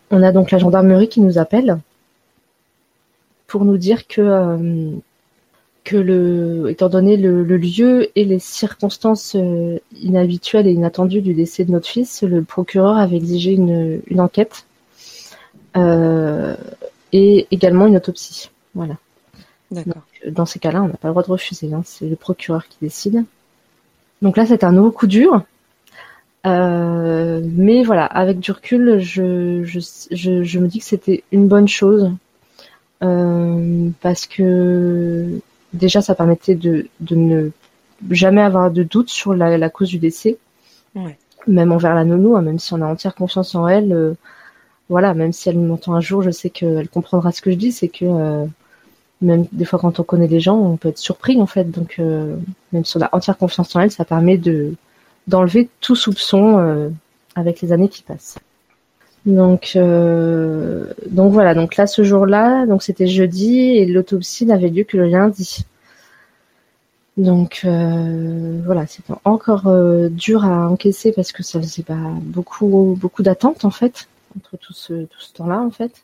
on a donc la gendarmerie qui nous appelle pour nous dire que que le, étant donné le, lieu et les circonstances euh, inhabituelles et inattendues du décès de notre fils, le procureur avait exigé une, enquête euh, et également une autopsie. Voilà. D'accord. dans ces cas-là, on n'a pas le droit de refuser. Hein, c'est le procureur qui décide. Donc là, c'est un nouveau coup dur. Euh, mais voilà, avec du recul, je, je, me dis que c'était une bonne chose. parce que déjà, ça permettait de, ne jamais avoir de doute sur la, cause du décès. Même envers la nounou, hein, même si on a entière confiance en elle, euh, voilà, même si elle m'entend un jour, je sais qu'elle comprendra ce que je dis, c'est que euh, même des fois quand on connaît les gens, on peut être surpris en fait. Donc euh, même si on a entière confiance en elle, ça permet de d'enlever tout soupçon avec les années qui passent. Donc, euh, donc voilà. Donc là, ce jour-là, donc c'était jeudi et l'autopsie n'avait lieu que le lundi. Donc euh, voilà, c'était encore euh, dur à encaisser parce que ça faisait pas beaucoup beaucoup d'attente en fait entre tout ce tout ce temps-là en fait.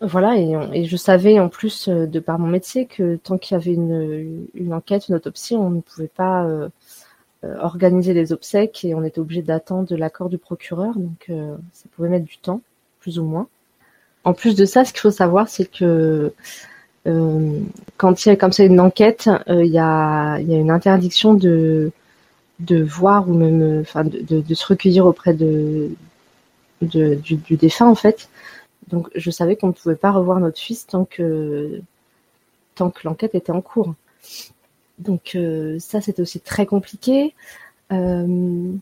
voilà et, et, je savais en plus de par mon métier que tant qu'il y avait une, enquête, une autopsie, on ne pouvait pas organiser les obsèques et on était obligé d'attendre l'accord du procureur, donc euh, ça pouvait mettre du temps, plus ou moins. En plus de ça, ce qu'il faut savoir, c'est que euh, quand il y a comme ça une enquête, il y, a, une interdiction de, voir ou même enfin de, se recueillir auprès de, du, du, défunt en fait. Donc je savais qu'on ne pouvait pas revoir notre fils tant que tant que l'enquête était en cours. Donc euh, ça, c'était aussi très compliqué. Euh,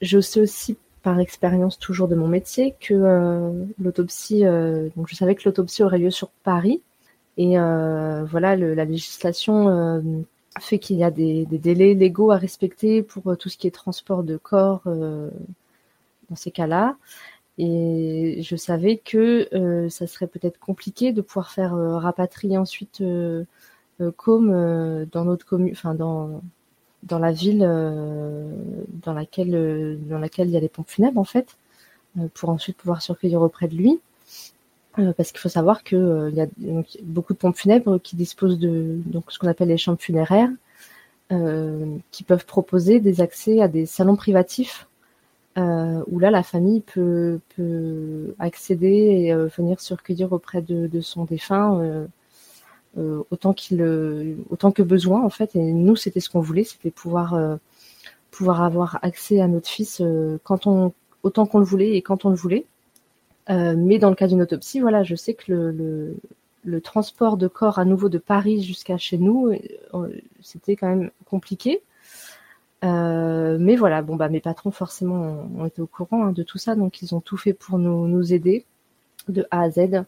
je sais aussi par expérience toujours de mon métier que l'autopsie, donc je savais que l'autopsie aurait lieu sur Paris. Et voilà, la législation fait qu'il y a des, délais légaux à respecter pour tout ce qui est transport de corps dans ces cas-là. Et je savais que euh, ça serait peut-être compliqué de pouvoir faire euh, rapatrier ensuite euh, comme dans notre commune, enfin dans dans la ville dans laquelle dans laquelle il y a les pompes funèbres en fait, pour ensuite pouvoir se recueillir auprès de lui. parce qu'il faut savoir que il y a beaucoup de pompes funèbres qui disposent de donc ce qu'on appelle les chambres funéraires, qui peuvent proposer des accès à des salons privatifs euh, où là la famille peut, peut accéder et euh, venir se recueillir auprès de, de son défunt euh, euh autant qu'il autant que besoin en fait. Et nous c'était ce qu'on voulait c'était pouvoir pouvoir avoir accès à notre fils quand on autant qu'on le voulait et quand on le voulait. Mais dans le cas d'une autopsie voilà je sais que le, le, transport de corps à nouveau de Paris jusqu'à chez nous c'était quand même compliqué. Euh, mais voilà, bon bah mes patrons forcément ont, été au courant hein, de tout ça, donc ils ont tout fait pour nous, nous aider de A à Z.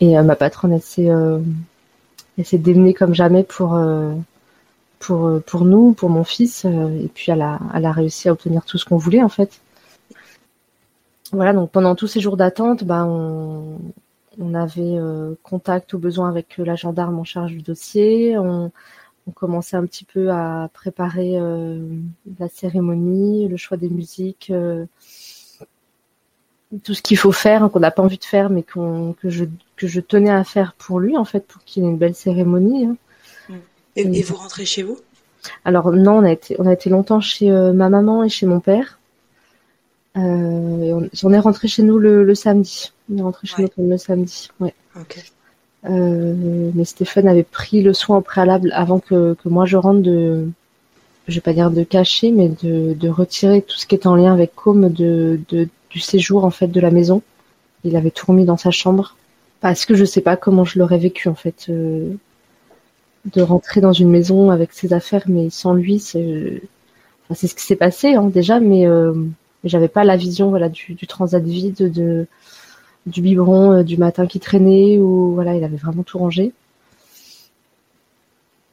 Et euh, ma patronne, elle s'est, euh, elle s'est démenée comme jamais pour pour pour nous, pour mon fils, et puis elle a, elle a réussi à obtenir tout ce qu'on voulait en fait. Voilà, donc pendant tous ces jours d'attente, bah on, avait contact au besoin avec la gendarme en charge du dossier. On, commençait un petit peu à préparer euh, la cérémonie, le choix des musiques, euh, tout ce qu'il faut faire, hein, qu'on n'a pas envie de faire, mais que, je, que je tenais à faire pour lui, en fait, pour qu'il ait une belle cérémonie. Hein. Et, vous rentrez chez vous? Alors non, on a été, on a été longtemps chez euh, ma maman et chez mon père. on, est rentré chez nous le, samedi. On est rentré chez nous le samedi. Ouais. Euh, mais Stéphane avait pris le soin au préalable avant que, que moi je rentre de, je vais pas dire de cacher, mais de, de retirer tout ce qui est en lien avec Com de, de, du séjour en fait de la maison. Il avait tout remis dans sa chambre parce que je sais pas comment je l'aurais vécu en fait euh, de rentrer dans une maison avec ses affaires mais sans lui c'est ce qui s'est passé hein, déjà mais euh, j'avais pas la vision voilà du, du transat vide de du biberon euh, du matin qui traînait ou voilà, il avait vraiment tout rangé.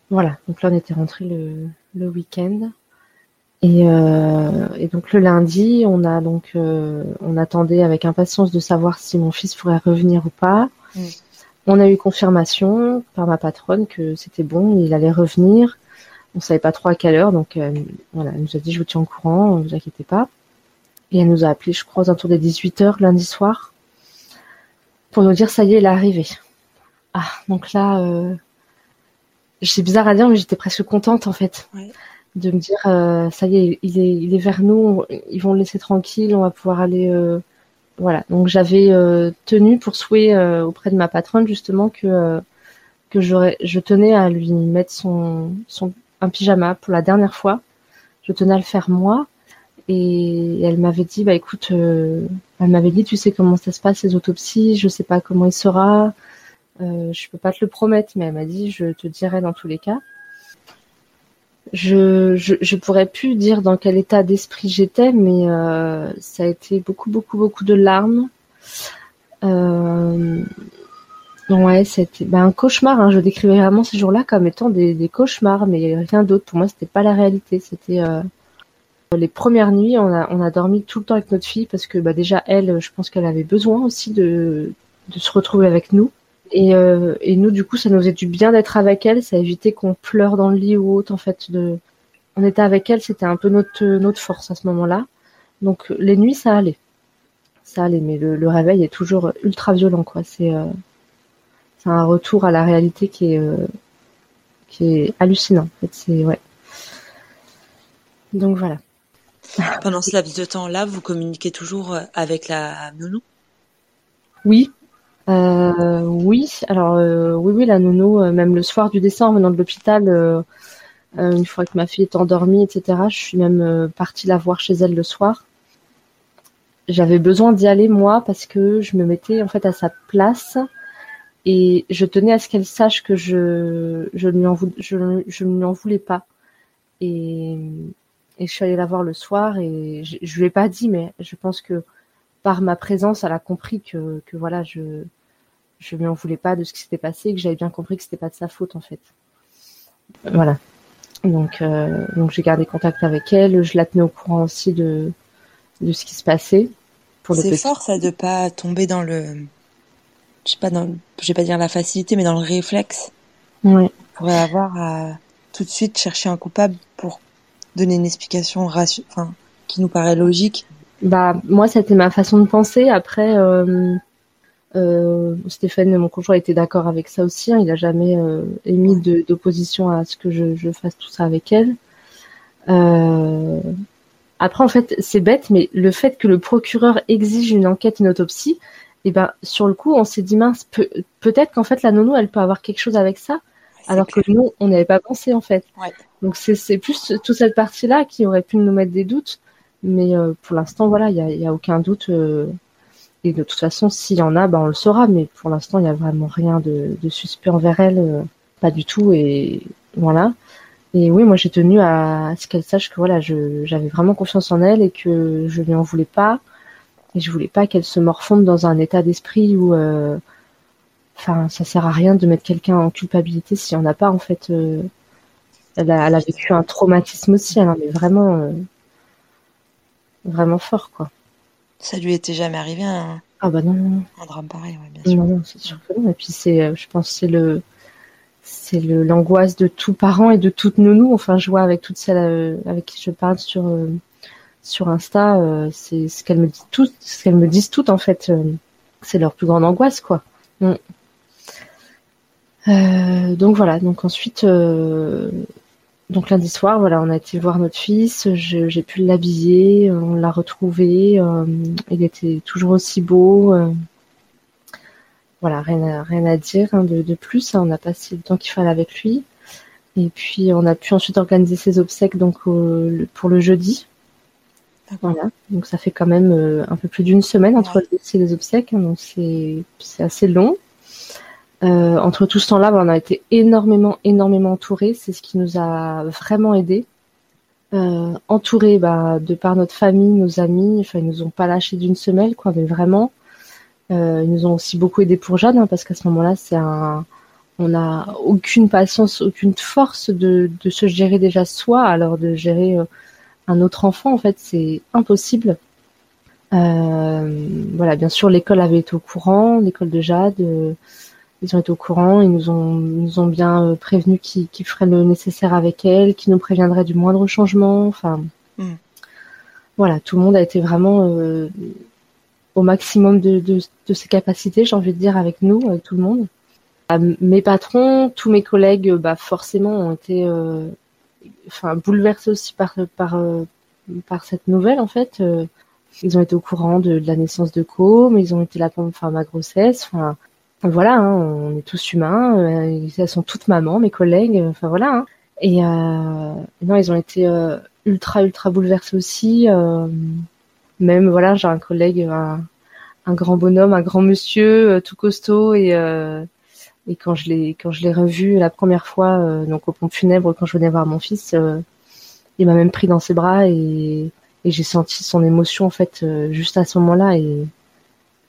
Voilà, donc là on était rentré le, le week-end. Et, euh, et, donc le lundi, on a donc euh, on attendait avec impatience de savoir si mon fils pourrait revenir ou pas. Mm. On a eu confirmation par ma patronne que c'était bon, il allait revenir. On savait pas trop à quelle heure, donc voilà, elle nous a dit je vous tiens au courant, ne vous inquiétez pas. Et elle nous a appelé, je crois, aux alentours des 18h lundi soir pour nous dire ça y est, il est arrivé. Ah, donc là, euh, c'est bizarre à dire, mais j'étais presque contente en fait de me dire euh, ça y est, il est, il est vers nous, ils vont le laisser tranquille, on va pouvoir aller. Euh, voilà. Donc j'avais euh, tenu pour souhaiter auprès de ma patronne justement que que je tenais à lui mettre son son un pyjama pour la dernière fois. Je tenais à le faire moi et elle m'avait dit, bah écoute, elle m'avait dit, tu sais comment ça se passe les autopsies, je sais pas comment il sera, je peux pas te le promettre, mais elle m'a dit, je te dirai dans tous les cas. Je, je, je pourrais plus dire dans quel état d'esprit j'étais, mais euh, ça a été beaucoup, beaucoup, beaucoup de larmes. Euh, ouais, c'était bah, un cauchemar. Hein. Je décrivais vraiment ces jours-là comme étant des, des cauchemars, mais rien d'autre. Pour moi, c'était pas la réalité. C'était euh, les premières nuits, on a, on a dormi tout le temps avec notre fille parce que bah, déjà elle, je pense qu'elle avait besoin aussi de, de se retrouver avec nous. Et, euh, et nous, du coup, ça nous faisait du bien d'être avec elle. Ça évitait qu'on pleure dans le lit ou autre. En fait, de, on était avec elle, c'était un peu notre notre force à ce moment-là. Donc les nuits, ça allait, ça allait, mais le, le réveil est toujours ultra violent, quoi. C'est euh, c'est un retour à la réalité qui est euh, qui est hallucinant. En fait, c'est ouais. Donc voilà. Pendant ce laps de temps-là, vous communiquez toujours euh, avec la nounou? Oui. Euh, oui, alors euh, oui, oui, la nounou, même le soir du décès en venant de l'hôpital, une fois que ma fille est endormie, etc., je suis même partie la voir chez elle le soir. J'avais besoin d'y aller moi parce que je me mettais en fait à sa place et je tenais à ce qu'elle sache que je je ne lui en, je, je lui en voulais pas. Et et je suis allée la voir le soir et je, je lui ai pas dit, mais je pense que par ma présence, elle a compris que, que voilà, je je lui en voulais pas de ce qui s'était passé, que j'avais bien compris que c'était pas de sa faute en fait. Voilà. Donc euh, donc j'ai gardé contact avec elle, je la tenais au courant aussi de de ce qui se passait. C'est fort ça de pas tomber dans le, je sais pas dans, je vais pas dire la facilité, mais dans le réflexe. Ouais. Pour avoir à tout de suite chercher un coupable pour donner une explication enfin, qui nous paraît logique. Bah moi c'était ma façon de penser. Après, euh, euh, Stéphane, mon conjoint, était d'accord avec ça aussi. Hein. Il a jamais euh, émis d'opposition à ce que je, je, fasse tout ça avec elle. Après, en fait, c'est bête, mais le fait que le procureur exige une enquête, une autopsie, et eh ben sur le coup, on s'est dit mince, peut, être qu'en fait la nounou, elle peut avoir quelque chose avec ça, alors que nous, on n'avait pas pensé en fait. Donc c'est plus toute cette partie-là qui aurait pu nous mettre des doutes, mais euh, pour l'instant, voilà, il y a, y a, aucun doute. Euh, et de toute façon, s'il y en a, ben on le saura, mais pour l'instant, il n'y a vraiment rien de, de suspect envers elle, euh, pas du tout. Et voilà. Et oui, moi j'ai tenu à ce qu'elle sache que voilà, j'avais vraiment confiance en elle et que je lui en voulais pas. Et je voulais pas qu'elle se morfonde dans un état d'esprit où, euh, enfin, ça sert à rien de mettre quelqu'un en culpabilité s'il n'y en a pas en fait. Euh, elle, a, elle, a, vécu un traumatisme aussi, elle en est vraiment, euh, vraiment fort quoi. Ça lui était jamais arrivé un, ah bah non, non, un drame pareil, ouais, bien sûr. Non, non, c'est sûr que non. Et puis c'est, je pense, c'est le c'est l'angoisse de tout parent et de toutes nounou. Enfin, je vois avec toutes celles euh, avec qui je parle sur euh, sur Insta, euh, c'est ce qu'elles me disent toutes, ce qu'elles me disent toutes en fait. c'est leur plus grande angoisse, quoi. Mm. donc voilà. Donc ensuite, donc lundi soir, voilà, on a été voir notre fils. J'ai pu l'habiller, on l'a retrouvé. il était toujours aussi beau voilà, rien à, rien à dire hein, de, plus. Hein. on a passé le temps qu'il fallait avec lui. Et puis on a pu ensuite organiser ses obsèques donc pour le jeudi. Voilà, donc ça fait quand même euh, un peu plus d'une semaine entre le décès et les obsèques, hein. donc c'est assez long. Euh, entre tout ce temps-là, on a été énormément, énormément entourés. C'est ce qui nous a vraiment aidés. Euh, entourés bah, de par notre famille, nos amis. Enfin, ils nous ont pas lâché d'une semelle, quoi. Mais vraiment, euh, ils nous ont aussi beaucoup aidé pour Jeanne, hein, parce qu'à ce moment-là, c'est un, on n'a aucune patience, aucune force de, de, se gérer déjà soi, alors de gérer un autre enfant, en fait, c'est impossible. Voilà, bien sûr, l'école avait été au courant, l'école de Jade, ils ont été au courant, ils nous ont, nous ont bien euh, prévenu qu'ils feraient le nécessaire avec elle, qu'ils nous préviendraient du moindre changement. Enfin, mm. voilà, tout le monde a été vraiment au maximum de, de, de ses capacités, j'ai envie de dire, avec nous, avec tout le monde. Euh, mes patrons, tous mes collègues, euh, bah forcément, ont été, euh, enfin, bouleversés aussi par par par cette nouvelle en fait. ils ont été au courant de, la naissance de Co, mais ils ont été là pour enfin ma grossesse. Enfin, voilà, hein, on est tous humains. elles sont toutes mamans, mes collègues. Enfin voilà. Hein. Et non, ils ont été ultra ultra bouleversés aussi. Même voilà, j'ai un collègue, un, grand bonhomme, un grand monsieur, euh, tout costaud et euh, quand je l'ai quand je l'ai revu la première fois euh, donc au pont funèbre quand je venais voir mon fils, il m'a même pris dans ses bras et, j'ai senti son émotion en fait juste à ce moment-là et,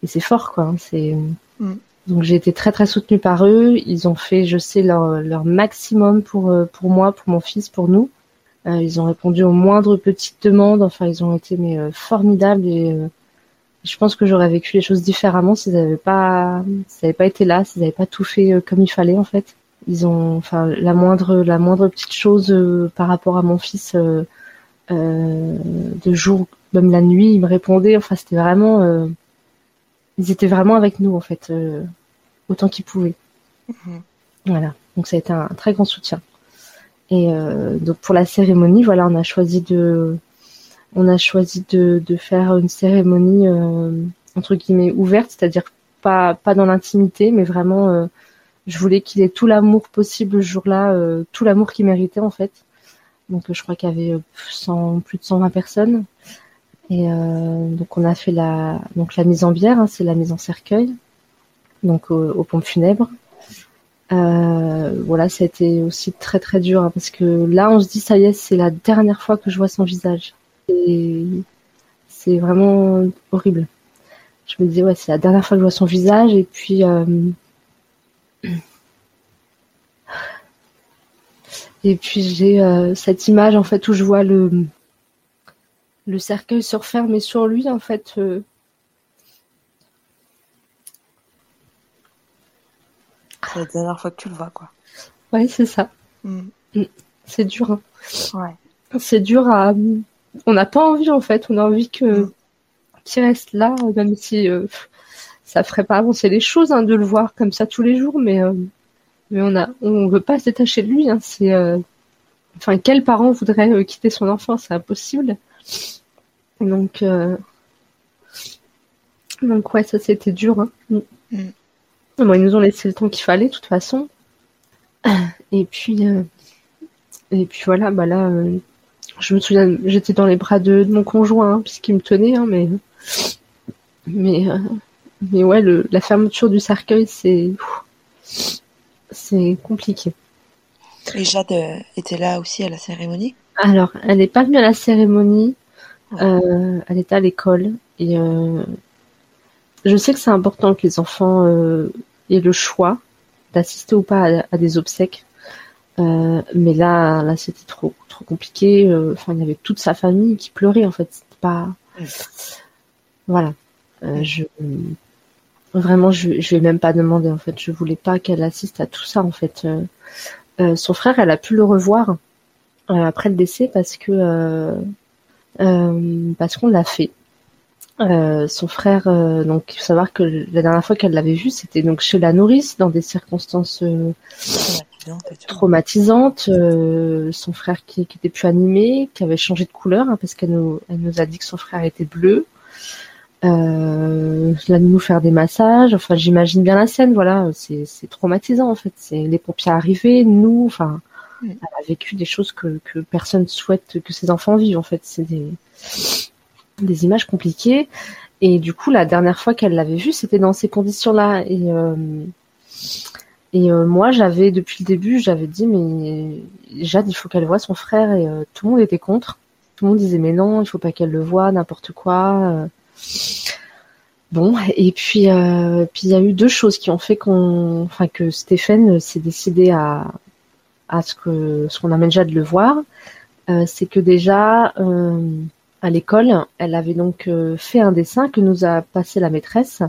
et c'est fort quoi. Hein, c'est mm. Donc j'ai été très très soutenue par eux. Ils ont fait, je sais, leur leur maximum pour pour moi, pour mon fils, pour nous. Euh, ils ont répondu aux moindres petites demandes. Enfin, ils ont été mais euh, formidables et euh, je pense que j'aurais vécu les choses différemment s'ils n'avaient pas, s'ils n'avaient pas été là, s'ils n'avaient pas tout fait comme il fallait en fait. Ils ont, enfin, la moindre, la moindre petite chose par rapport à mon fils euh, de jour, même la nuit, ils me répondaient. Enfin, c'était vraiment, ils étaient vraiment avec nous en fait, autant qu'ils pouvaient. Mhm. Voilà. Donc ça a été un très grand soutien. Et euh, donc pour la cérémonie, voilà, on a choisi de, on a choisi de, de faire une cérémonie euh, entre guillemets ouverte, c'est-à-dire pas pas dans l'intimité, mais vraiment, euh, je voulais qu'il ait tout l'amour possible le jour-là, tout l'amour qu'il méritait en fait. Donc je crois qu'il y avait 100, plus de 120 personnes. Et donc on a fait la mise en bière, hein, c'est la mise en cercueil, donc aux, pompes funèbres. voilà, ça a été aussi très très dur hein, parce que là, on se dit ça y est, c'est la dernière fois que je vois son visage. Et c'est vraiment horrible. Je me disais ouais, c'est la dernière fois que je vois son visage et puis et puis j'ai cette image en fait où je vois le le cercueil se refermer sur lui en fait. C'est la dernière fois que tu le vois, quoi. Ouais, c'est ça. Mm. Mm. C'est dur. Hein. Ouais. C'est dur à. On n'a pas envie, en fait. On a envie que mm. qu'il reste là, même si euh, ça ferait pas avancer les choses hein, de le voir comme ça tous les jours, mais euh, mais on a, on veut pas se détacher de lui. Hein. C'est, euh, enfin, quel parent voudrait quitter son enfant? C'est impossible. Donc, donc ouais, ça c'était dur. Hein. Bon, ils nous ont laissé le temps qu'il fallait, de toute façon. Et puis, euh, et puis voilà, bah là, euh, je me souviens, j'étais dans les bras de, mon conjoint, hein, puisqu'il me tenait, hein, mais, mais, euh, mais ouais, le, la fermeture du cercueil, c'est, c'est compliqué. Et Jade était là aussi à la cérémonie? Alors, elle n'est pas venue à la cérémonie. elle était à l'école et je sais que c'est important que les enfants euh, aient le choix d'assister ou pas à, des obsèques. Euh, mais là, là, c'était trop, trop compliqué. Euh, enfin, il y avait toute sa famille qui pleurait. En fait, c'était pas. Voilà. je vraiment, je, je vais même pas demander. En fait, je voulais pas qu'elle assiste à tout ça. En fait, son frère, elle a pu le revoir après le décès parce que parce qu'on l'a fait. Euh, son frère, euh, donc il faut savoir que la dernière fois qu'elle l'avait vu, c'était donc chez la nourrice dans des circonstances euh, traumatisantes. son frère qui, qui était plus animé, qui avait changé de couleur hein, parce qu'elle nous, elle nous a dit que son frère était bleu. Euh, là, nous faire des massages. Enfin, j'imagine bien la scène. Voilà, c'est, c'est traumatisant en fait. C'est les pompiers arrivés, nous. Enfin, elle a vécu des choses que, que personne souhaite que ses enfants vivent. En fait, c'est des images compliquées. Et du coup, la dernière fois qu'elle l'avait vu, c'était dans ces conditions-là. Et, euh, et euh, moi, j'avais, depuis le début, j'avais dit, mais Jade, il faut qu'elle voit son frère. Et euh, tout le monde était contre. Tout le monde disait, mais non, il faut pas qu'elle le voie, n'importe quoi. Bon, et puis, il y a eu deux choses qui ont fait qu'on, que Stéphane s'est décidé à, à ce que, ce qu'on amène Jade le voir. c'est que déjà, à l'école. Elle avait donc euh, fait un dessin que nous a passé la maîtresse.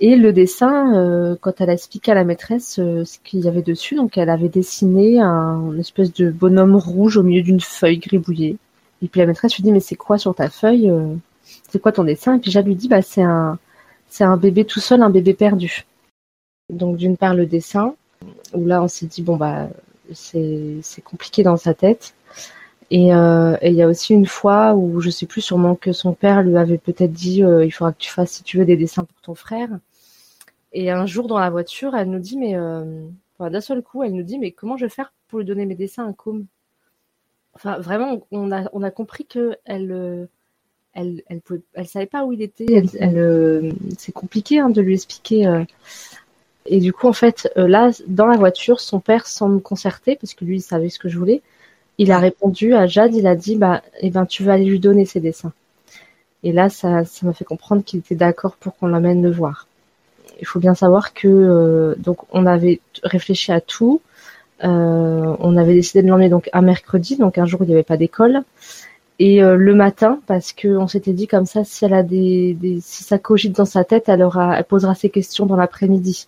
Et le dessin, euh, quand elle a expliqué à la maîtresse euh, ce qu'il y avait dessus, donc elle avait dessiné un espèce de bonhomme rouge au milieu d'une feuille gribouillée. Et puis la maîtresse lui dit mais c'est quoi sur ta feuille C'est quoi ton dessin? Et puis Jade lui dit bah c'est un c'est un bébé tout seul, un bébé perdu. Donc d'une part le dessin où là on s'est dit bon bah c'est compliqué dans sa tête. Euh, et il y a aussi une fois où je sais plus sûrement que son père lui avait peut-être dit euh, il faudra que tu fasses si tu veux des dessins pour ton frère. Et un jour dans la voiture, elle nous dit mais euh, d'un seul coup, elle nous dit mais comment je vais faire pour lui donner mes dessins à Com Enfin vraiment, on a on a compris que elle elle elle, savait pas où il était. C'est compliqué hein, de lui expliquer. Et du coup en fait là dans la voiture, son père sans me concerter parce que lui il savait ce que je voulais il a répondu à Jade, il a dit bah eh ben tu vas aller lui donner ses dessins. Et là ça ça m'a fait comprendre qu'il était d'accord pour qu'on l'amène le voir. Il faut bien savoir que euh, donc on avait réfléchi à tout. Euh, on avait décidé de l'emmener donc un mercredi, donc un jour où il n'y avait pas d'école, et euh, le matin parce que on s'était dit comme ça si elle a des, des si ça cogite dans sa tête, elle aura elle posera ses questions dans l'après-midi.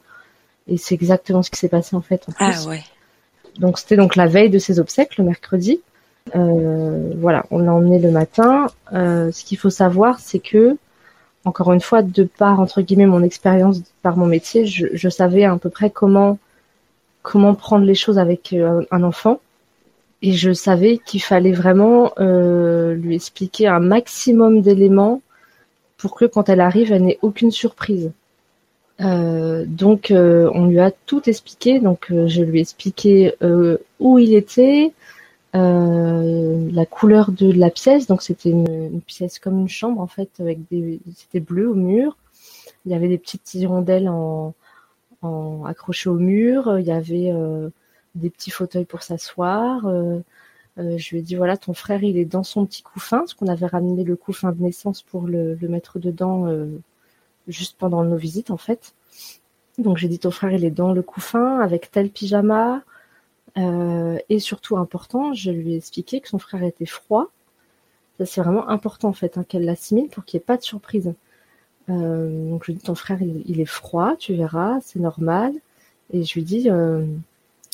Et c'est exactement ce qui s'est passé en fait. En ah ouais. Donc c'était donc la veille de ses obsèques, le mercredi. Euh, voilà, on l'a emmené le matin. Euh, ce qu'il faut savoir, c'est que, encore une fois, de par entre guillemets mon expérience, par mon métier, je, savais à peu près comment comment prendre les choses avec euh, un enfant. Et je savais qu'il fallait vraiment lui expliquer un maximum d'éléments pour que quand elle arrive, elle n'ait aucune surprise. Euh, donc euh, on lui a tout expliqué. Donc euh, je lui ai expliqué où il était, la couleur de la pièce. Donc c'était une, pièce comme une chambre en fait avec des c'était bleu au mur. Il y avait des petites hirondelles en en accrochés au mur. Il y avait des petits fauteuils pour s'asseoir. je lui ai dit voilà, ton frère, il est dans son petit couffin, parce qu'on avait ramené le couffin de naissance pour le mettre dedans juste pendant nos visites en fait. Donc j'ai dit ton frère il est dans le couffin avec tel pyjama euh, et surtout important, je lui ai expliqué que son frère était froid. Ça c'est vraiment important en fait hein, qu'elle l'assimile pour qu'il n'y ait pas de surprise. Euh, donc je lui ai dit ton frère il, est froid, tu verras, c'est normal. Et je lui dis euh,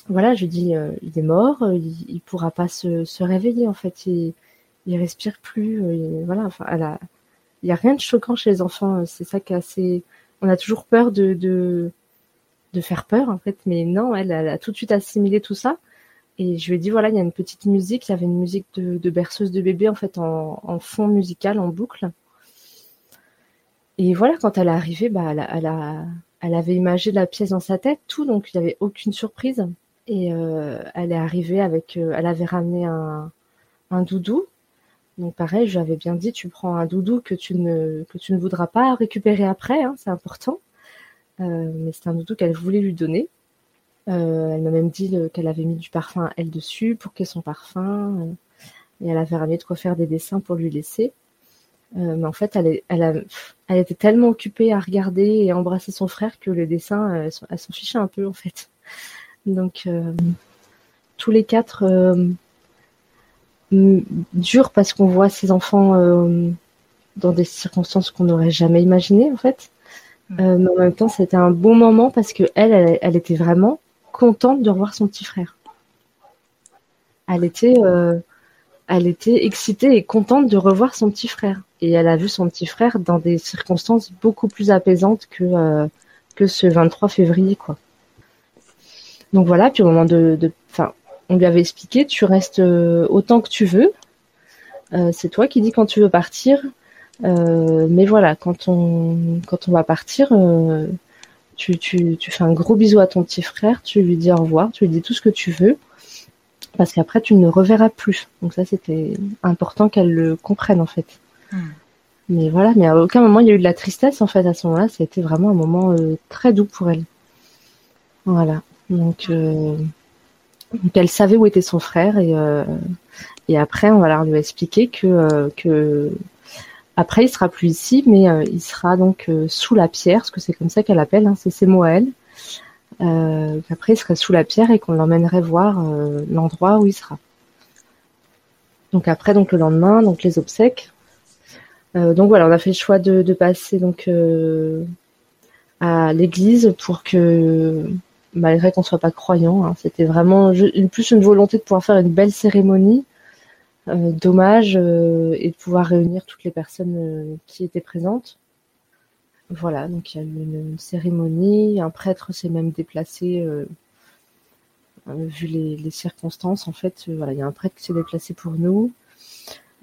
voilà, je lui dis il est mort, il, il pourra pas se, réveiller en fait, il, il respire plus, voilà. Il y a rien de choquant chez les enfants. C'est ça qui est assez on a toujours peur de, de, de faire peur en fait, mais non, elle, a tout de suite assimilé tout ça. Et je lui ai dit voilà, il y a une petite musique, il y avait une musique de, berceuse de bébé en fait en, fond musical, en boucle. Et voilà, quand elle est arrivée, bah, elle, elle, a, elle avait imagé la pièce dans sa tête, tout, donc il n'y avait aucune surprise. Et euh, elle est arrivée avec, euh, elle avait ramené un, un doudou donc pareil, j'avais bien dit, tu prends un doudou que tu ne, voudras pas récupérer après, hein, c'est important. Euh, mais c'est un doudou qu'elle voulait lui donner. Euh, elle m'a même dit qu'elle avait mis du parfum à elle dessus pour que son parfum. Euh, et elle avait ramené de quoi faire des dessins pour lui laisser. mais en fait, elle, était tellement occupée à regarder et embrasser son frère que le dessin, elle, elle s'en fichait un peu en fait. Donc tous les quatre dur parce qu'on voit ses enfants euh, dans des circonstances qu'on n'aurait jamais imaginées en fait. Mm. Euh, mais en même temps, c'était un bon moment parce que elle, elle, était vraiment contente de revoir son petit frère. Elle était, euh, elle était excitée et contente de revoir son petit frère. Et elle a vu son petit frère dans des circonstances beaucoup plus apaisantes que que ce 23 février, quoi. Donc voilà. Puis au moment de, de, enfin, on lui avait expliqué, tu restes euh, autant que tu veux. Euh, c'est toi qui dis quand tu veux partir. Euh, mais voilà, quand on, quand on va partir, tu, tu, tu fais un gros bisou à ton petit frère, tu lui dis au revoir, tu lui dis tout ce que tu veux, parce qu'après tu ne le reverras plus. Donc ça, c'était important qu'elle le comprenne en fait. Hmm. Mais voilà, mais à aucun moment il y a eu de la tristesse en fait à ce moment-là. C'était vraiment un moment très doux pour elle. Voilà. Donc donc elle savait où était son frère et, euh, et après on va leur lui expliquer que, euh, que après il sera plus ici mais euh, il sera donc sous la pierre parce que c'est comme ça qu'elle appelle, hein, c'est ses mots à elle. après il serait sous la pierre et qu'on l'emmènerait voir l'endroit où il sera. Donc après donc le lendemain donc les obsèques. donc voilà on a fait le choix de, de passer donc à l'église pour que malgré qu'on soit pas croyant. Hein. C'était vraiment plus une volonté de pouvoir faire une belle cérémonie euh, d'hommage euh, et de pouvoir réunir toutes les personnes euh, qui étaient présentes. Voilà, donc il y a eu une, cérémonie, un prêtre s'est même déplacé vu les, circonstances. En fait, voilà, il y a un prêtre qui s'est déplacé pour nous.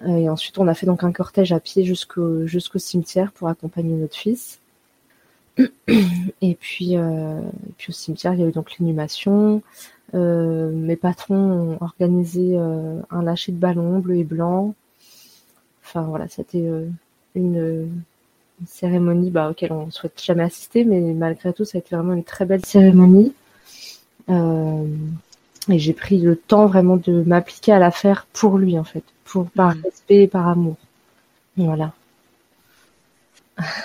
et ensuite, on a fait donc un cortège à pied jusqu'au cimetière pour accompagner notre fils. Et puis, euh, puis au cimetière, il y a eu donc l'inhumation. Euh, mes patrons ont organisé euh, un lâcher de ballons bleu et blanc. Enfin voilà, c'était une, cérémonie bah, auquel on ne souhaite jamais assister, mais malgré tout, ça a été vraiment une très belle cérémonie. et j'ai pris le temps vraiment de m'appliquer à la faire pour lui, en fait, pour par mmh. respect et par amour. Voilà.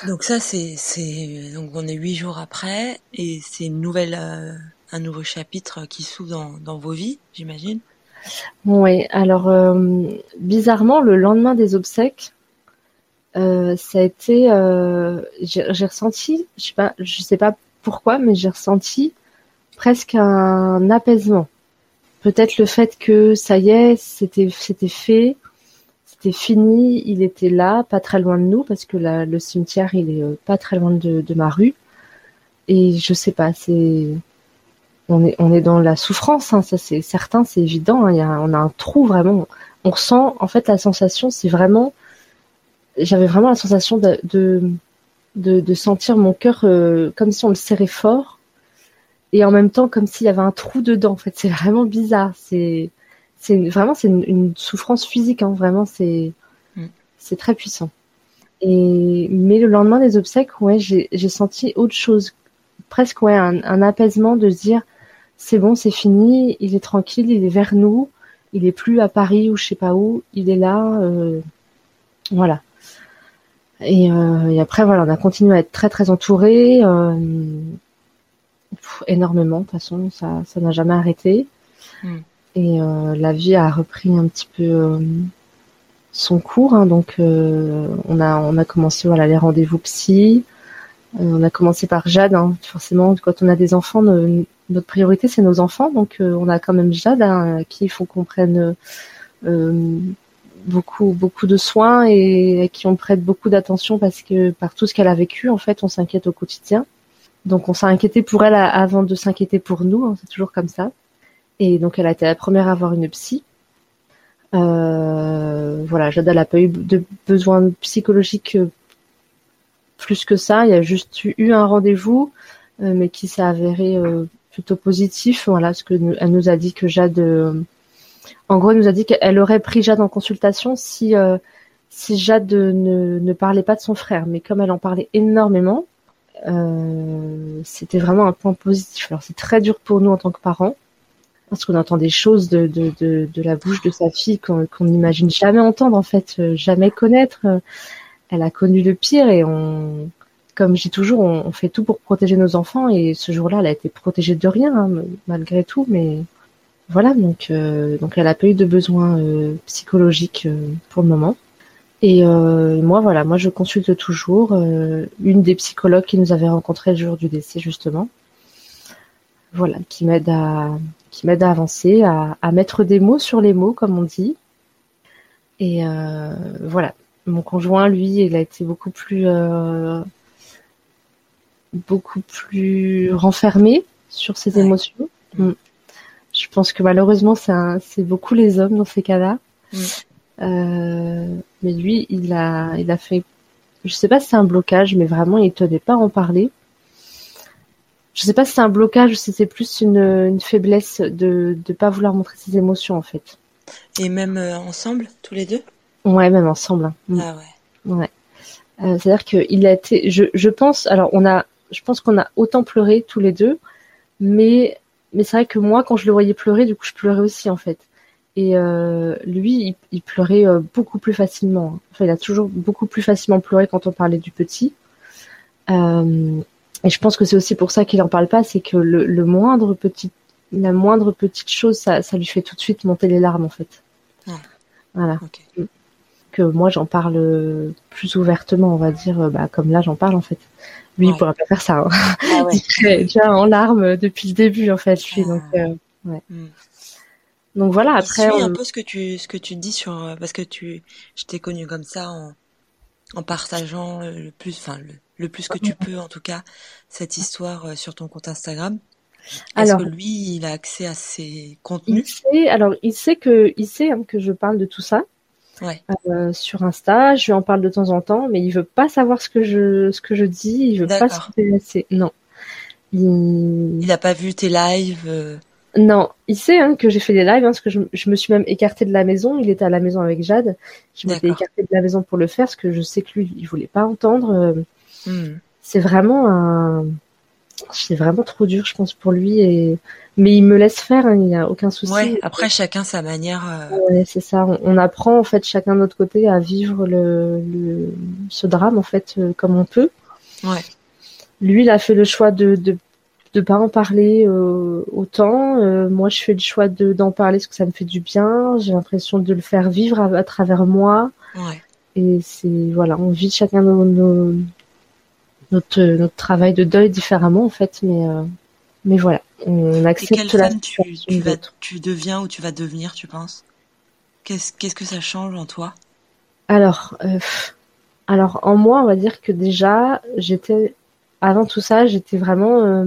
Donc ça, c'est, c'est, donc on est huit jours après et c'est une nouvelle, euh, un nouveau chapitre qui s'ouvre dans, dans vos vies, j'imagine. Oui, alors euh, bizarrement, le lendemain des obsèques, euh, ça a été, j'ai, ressenti, je sais pas, je sais pas pourquoi, mais j'ai ressenti presque un apaisement. Peut-être le fait que ça y est, c'était, c'était fait, c'était fini, il était là, pas très loin de nous, parce que le cimetière, il est euh, pas très loin de, ma rue. Et je sais pas, c'est on est on est dans la souffrance, hein, ça c'est certain, c'est évident. Hein, y a, on a un trou vraiment. On ressent en fait la sensation, c'est vraiment, j'avais vraiment la sensation de de, sentir mon cœur euh, comme si on le serrait fort, et en même temps comme s'il y avait un trou dedans. En fait, c'est vraiment bizarre. C'est c'est vraiment c'est une, souffrance physique, hein, vraiment c'est mm. c'est très puissant. Et mais le lendemain des obsèques, ouais, j'ai senti autre chose, presque ouais un, apaisement de se dire c'est bon, c'est fini, il est tranquille, il est vers nous, il est plus à Paris ou je sais pas où, il est là, euh, voilà. Et, et, après voilà, on a continué à être très très entouré, énormément de toute façon, ça ça n'a jamais arrêté. Hmm. Et la vie a repris un petit peu son cours. Hein, donc euh, on a on a commencé voilà les rendez-vous psy. Euh, on a commencé par Jade. Hein. Forcément, quand on a des enfants, notre priorité c'est nos enfants. Donc euh, on a quand même Jade hein, qui il faut qu'on prenne beaucoup beaucoup de soins et à qui on prête beaucoup d'attention parce que par tout ce qu'elle a vécu, en fait, on s'inquiète au quotidien. Donc on s'est inquiété pour elle avant de s'inquiéter pour nous. c'est toujours comme ça. Et donc elle a été la première à avoir une psy. Euh, voilà, Jade n'a pas eu de besoin psychologique euh, plus que ça. Il y a juste eu un rendez-vous, euh, mais qui s'est avéré plutôt positif. Voilà, ce que elle nous a dit que Jade, en gros, elle nous a dit qu'elle aurait pris Jade en consultation si si Jade ne, ne parlait pas de son frère, mais comme elle en parlait énormément, c'était vraiment un point positif. Alors c'est très dur pour nous en tant que parents, parce qu'on entend des choses de, de, de, la bouche de sa fille qu'on n'imagine jamais entendre, en fait, euh, jamais connaître. Elle a connu le pire et on, comme je dis toujours, on, fait tout pour protéger nos enfants et ce jour-là, elle a été protégée de rien, hein, malgré tout, mais voilà, donc, euh, donc elle a pas eu de besoin euh, psychologique pour le moment. Et moi, voilà, moi je consulte toujours une des psychologues qui nous avait rencontrés le jour du décès, justement. Voilà, qui m'aide à, qui m'aide à avancer, à, mettre des mots sur les mots, comme on dit. Et euh, voilà, mon conjoint, lui, il a été beaucoup plus, euh, beaucoup plus renfermé sur ses émotions. Mm. Je pense que malheureusement, c'est beaucoup les hommes dans ces cas-là. Mm. Euh, mais lui, il a, il a fait, je sais pas si c'est un blocage, mais vraiment, il tenait pas à en parler je sais pas si c'est un blocage ou si c'est plus une, une, faiblesse de ne pas vouloir montrer ses émotions en fait. Et même euh, ensemble, tous les deux? Ouais, même ensemble. Hein. Mm. Ah ouais. Ouais. Euh, C'est-à-dire qu'il a été, je, je pense, alors on a, je pense qu'on a autant pleuré tous les deux, mais mais c'est vrai que moi quand je le voyais pleurer, du coup je pleurais aussi en fait. Et euh, lui, il, il pleurait beaucoup plus facilement. Enfin, il a toujours beaucoup plus facilement pleuré quand on parlait du petit. Euh, et je pense que c'est aussi pour ça qu'il en parle pas, c'est que le, le, moindre petit, la moindre petite chose, ça, ça lui fait tout de suite monter les larmes en fait. Voilà. Que moi j'en parle plus ouvertement, on va dire, bah, comme là j'en parle en fait. Lui il pourrait pas faire ça. Hein. Ah ouais. il est déjà en larmes depuis le début en fait. Lui, donc, ah. euh, ouais. Hmm. donc voilà. Après, on... un peu ce que tu ce que tu dis sur parce que tu je t'ai connu comme ça en en partageant le plus, enfin le le plus que tu peux en tout cas cette histoire euh, sur ton compte Instagram. Est-ce que lui, il a accès à ces contenus? il sait, Alors, il sait que, il sait hein, que je parle de tout ça ouais. euh, sur Insta. Je lui en parle de temps en temps, mais il veut pas savoir ce que je, ce que je dis. Il veut pas s'intéresser. Non. Il... il a pas vu tes lives. Euh... Non, il sait hein, que j'ai fait des lives, hein, parce que je, je, me suis même écartée de la maison. Il était à la maison avec Jade. Je m'étais écartée de la maison pour le faire, parce que je sais que lui, il voulait pas entendre. Euh, Hmm. C'est vraiment un, c'est vraiment trop dur, je pense, pour lui. Et mais il me laisse faire, hein, il n'y a aucun souci. Ouais, après chacun sa manière. Euh. Ouais, c'est ça. On, apprend en fait chacun de notre côté à vivre le, le ce drame en fait euh, comme on peut. Ouais. Lui, il a fait le choix de de de pas en parler euh, autant. moi, je fais le choix de d'en parler parce que ça me fait du bien. J'ai l'impression de le faire vivre à, travers moi. Ouais. Et c'est voilà, on vit chacun nos, nos, notre, notre travail de deuil différemment en fait, mais euh, mais voilà, on accepte la femme tu, tu, vas, tu deviens ou tu vas devenir, tu penses? Qu'est-ce qu'est-ce que ça change en toi? Alors, euh, alors en moi, on va dire que déjà, j'étais avant tout ça, j'étais vraiment euh,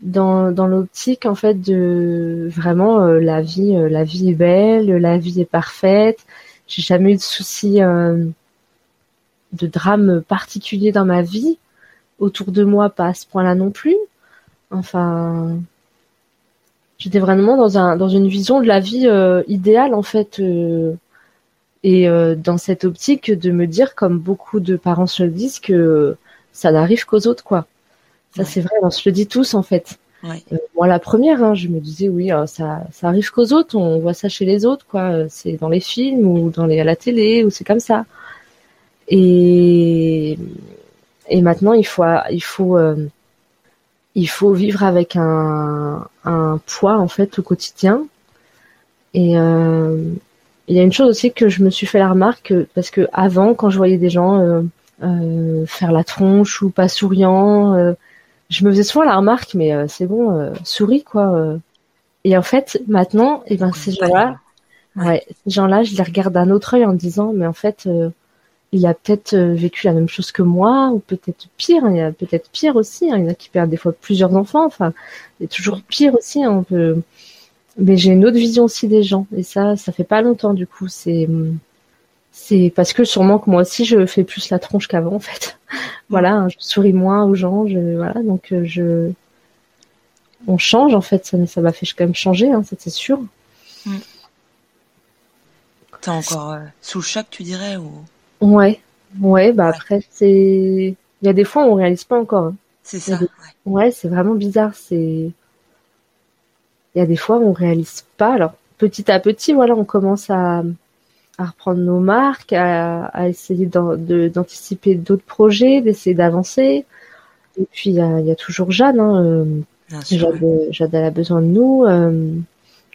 dans, dans l'optique en fait de vraiment euh, la vie, euh, la vie est belle, la vie est parfaite. J'ai jamais eu de soucis, de drame particulier dans ma vie autour de moi, pas à ce point-là non plus. Enfin, j'étais vraiment dans un dans une vision de la vie euh, idéale en fait, euh, et euh, dans cette optique de me dire, comme beaucoup de parents se le disent, que ça n'arrive qu'aux autres quoi. Ça, c'est vrai, on se le dit tous, en fait. Ouais. Moi, la première, hein, je me disais, oui, ça, ça arrive qu'aux autres, on voit ça chez les autres, quoi. C'est dans les films ou dans les, à la télé, ou c'est comme ça. Et, et maintenant, il faut, il faut, euh, il faut vivre avec un, un poids, en fait, au quotidien. Et euh, il y a une chose aussi que je me suis fait la remarque, parce que avant, quand je voyais des gens euh, faire la tronche ou pas souriant, je me faisais souvent la remarque, mais c'est bon, souris quoi. Et en fait, maintenant, et ben ces gens-là, ouais, ces gens-là, je les regarde d'un autre œil en me disant, mais en fait, euh, il a peut-être euh, vécu la même chose que moi, ou peut-être pire. hein, il y a peut-être pire aussi. hein, il y en a qui perdent des fois plusieurs enfants. Enfin, il y a toujours pire aussi. hein. Mais j'ai une autre vision aussi des gens, et ça, ça fait pas longtemps du coup. C'est c'est parce que sûrement que moi aussi je fais plus la tronche qu'avant en fait. voilà, hein, je souris moins aux gens, je voilà, donc euh, je on change en fait, ça ça m'a fait quand même changer, ça c'est sûr. T'es encore euh, sous le choc, tu dirais ou... Ouais, ouais, bah après c'est il y a des fois où on réalise pas encore. hein. C'est ça. Ouais. Ouais, c'est vraiment bizarre, c'est il y a des fois où on réalise pas. Alors petit à petit, voilà, on commence à à reprendre nos marques, à, à essayer d'an- de- d'anticiper d'autres projets, d'essayer d'avancer. Et puis il y a, il y a toujours Jeanne. Hein, euh, Bien sûr. Jade, Jade, elle a besoin de nous. euh,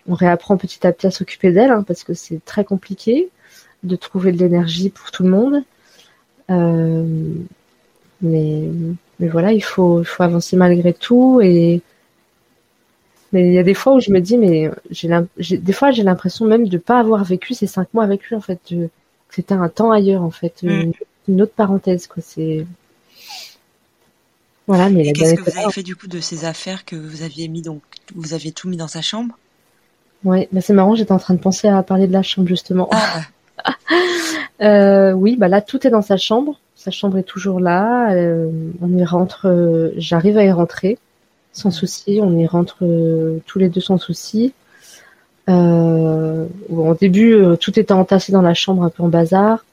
on réapprend petit à petit à s'occuper d'elle hein, parce que c'est très compliqué de trouver de l'énergie pour tout le monde. Euh, mais, mais voilà, il faut, il faut avancer malgré tout. Et mais il y a des fois où je me dis, mais j'ai des fois j'ai l'impression même de pas avoir vécu ces cinq mois avec lui en fait. C'était un temps ailleurs en fait, Mm. une, une autre parenthèse quoi. C'est voilà, mais qu'est-ce que vous avez fait du coup de ces affaires que vous aviez mis donc vous aviez tout mis dans sa chambre? Ouais, bah c'est marrant, j'étais en train de penser à parler de la chambre justement. Ah Euh, oui, bah là tout est dans sa chambre. Sa chambre est toujours là. euh, on y rentre. euh, J'arrive à y rentrer sans souci. On y rentre tous les deux sans souci. Bon, au début, tout était entassé dans la chambre, un peu en bazar.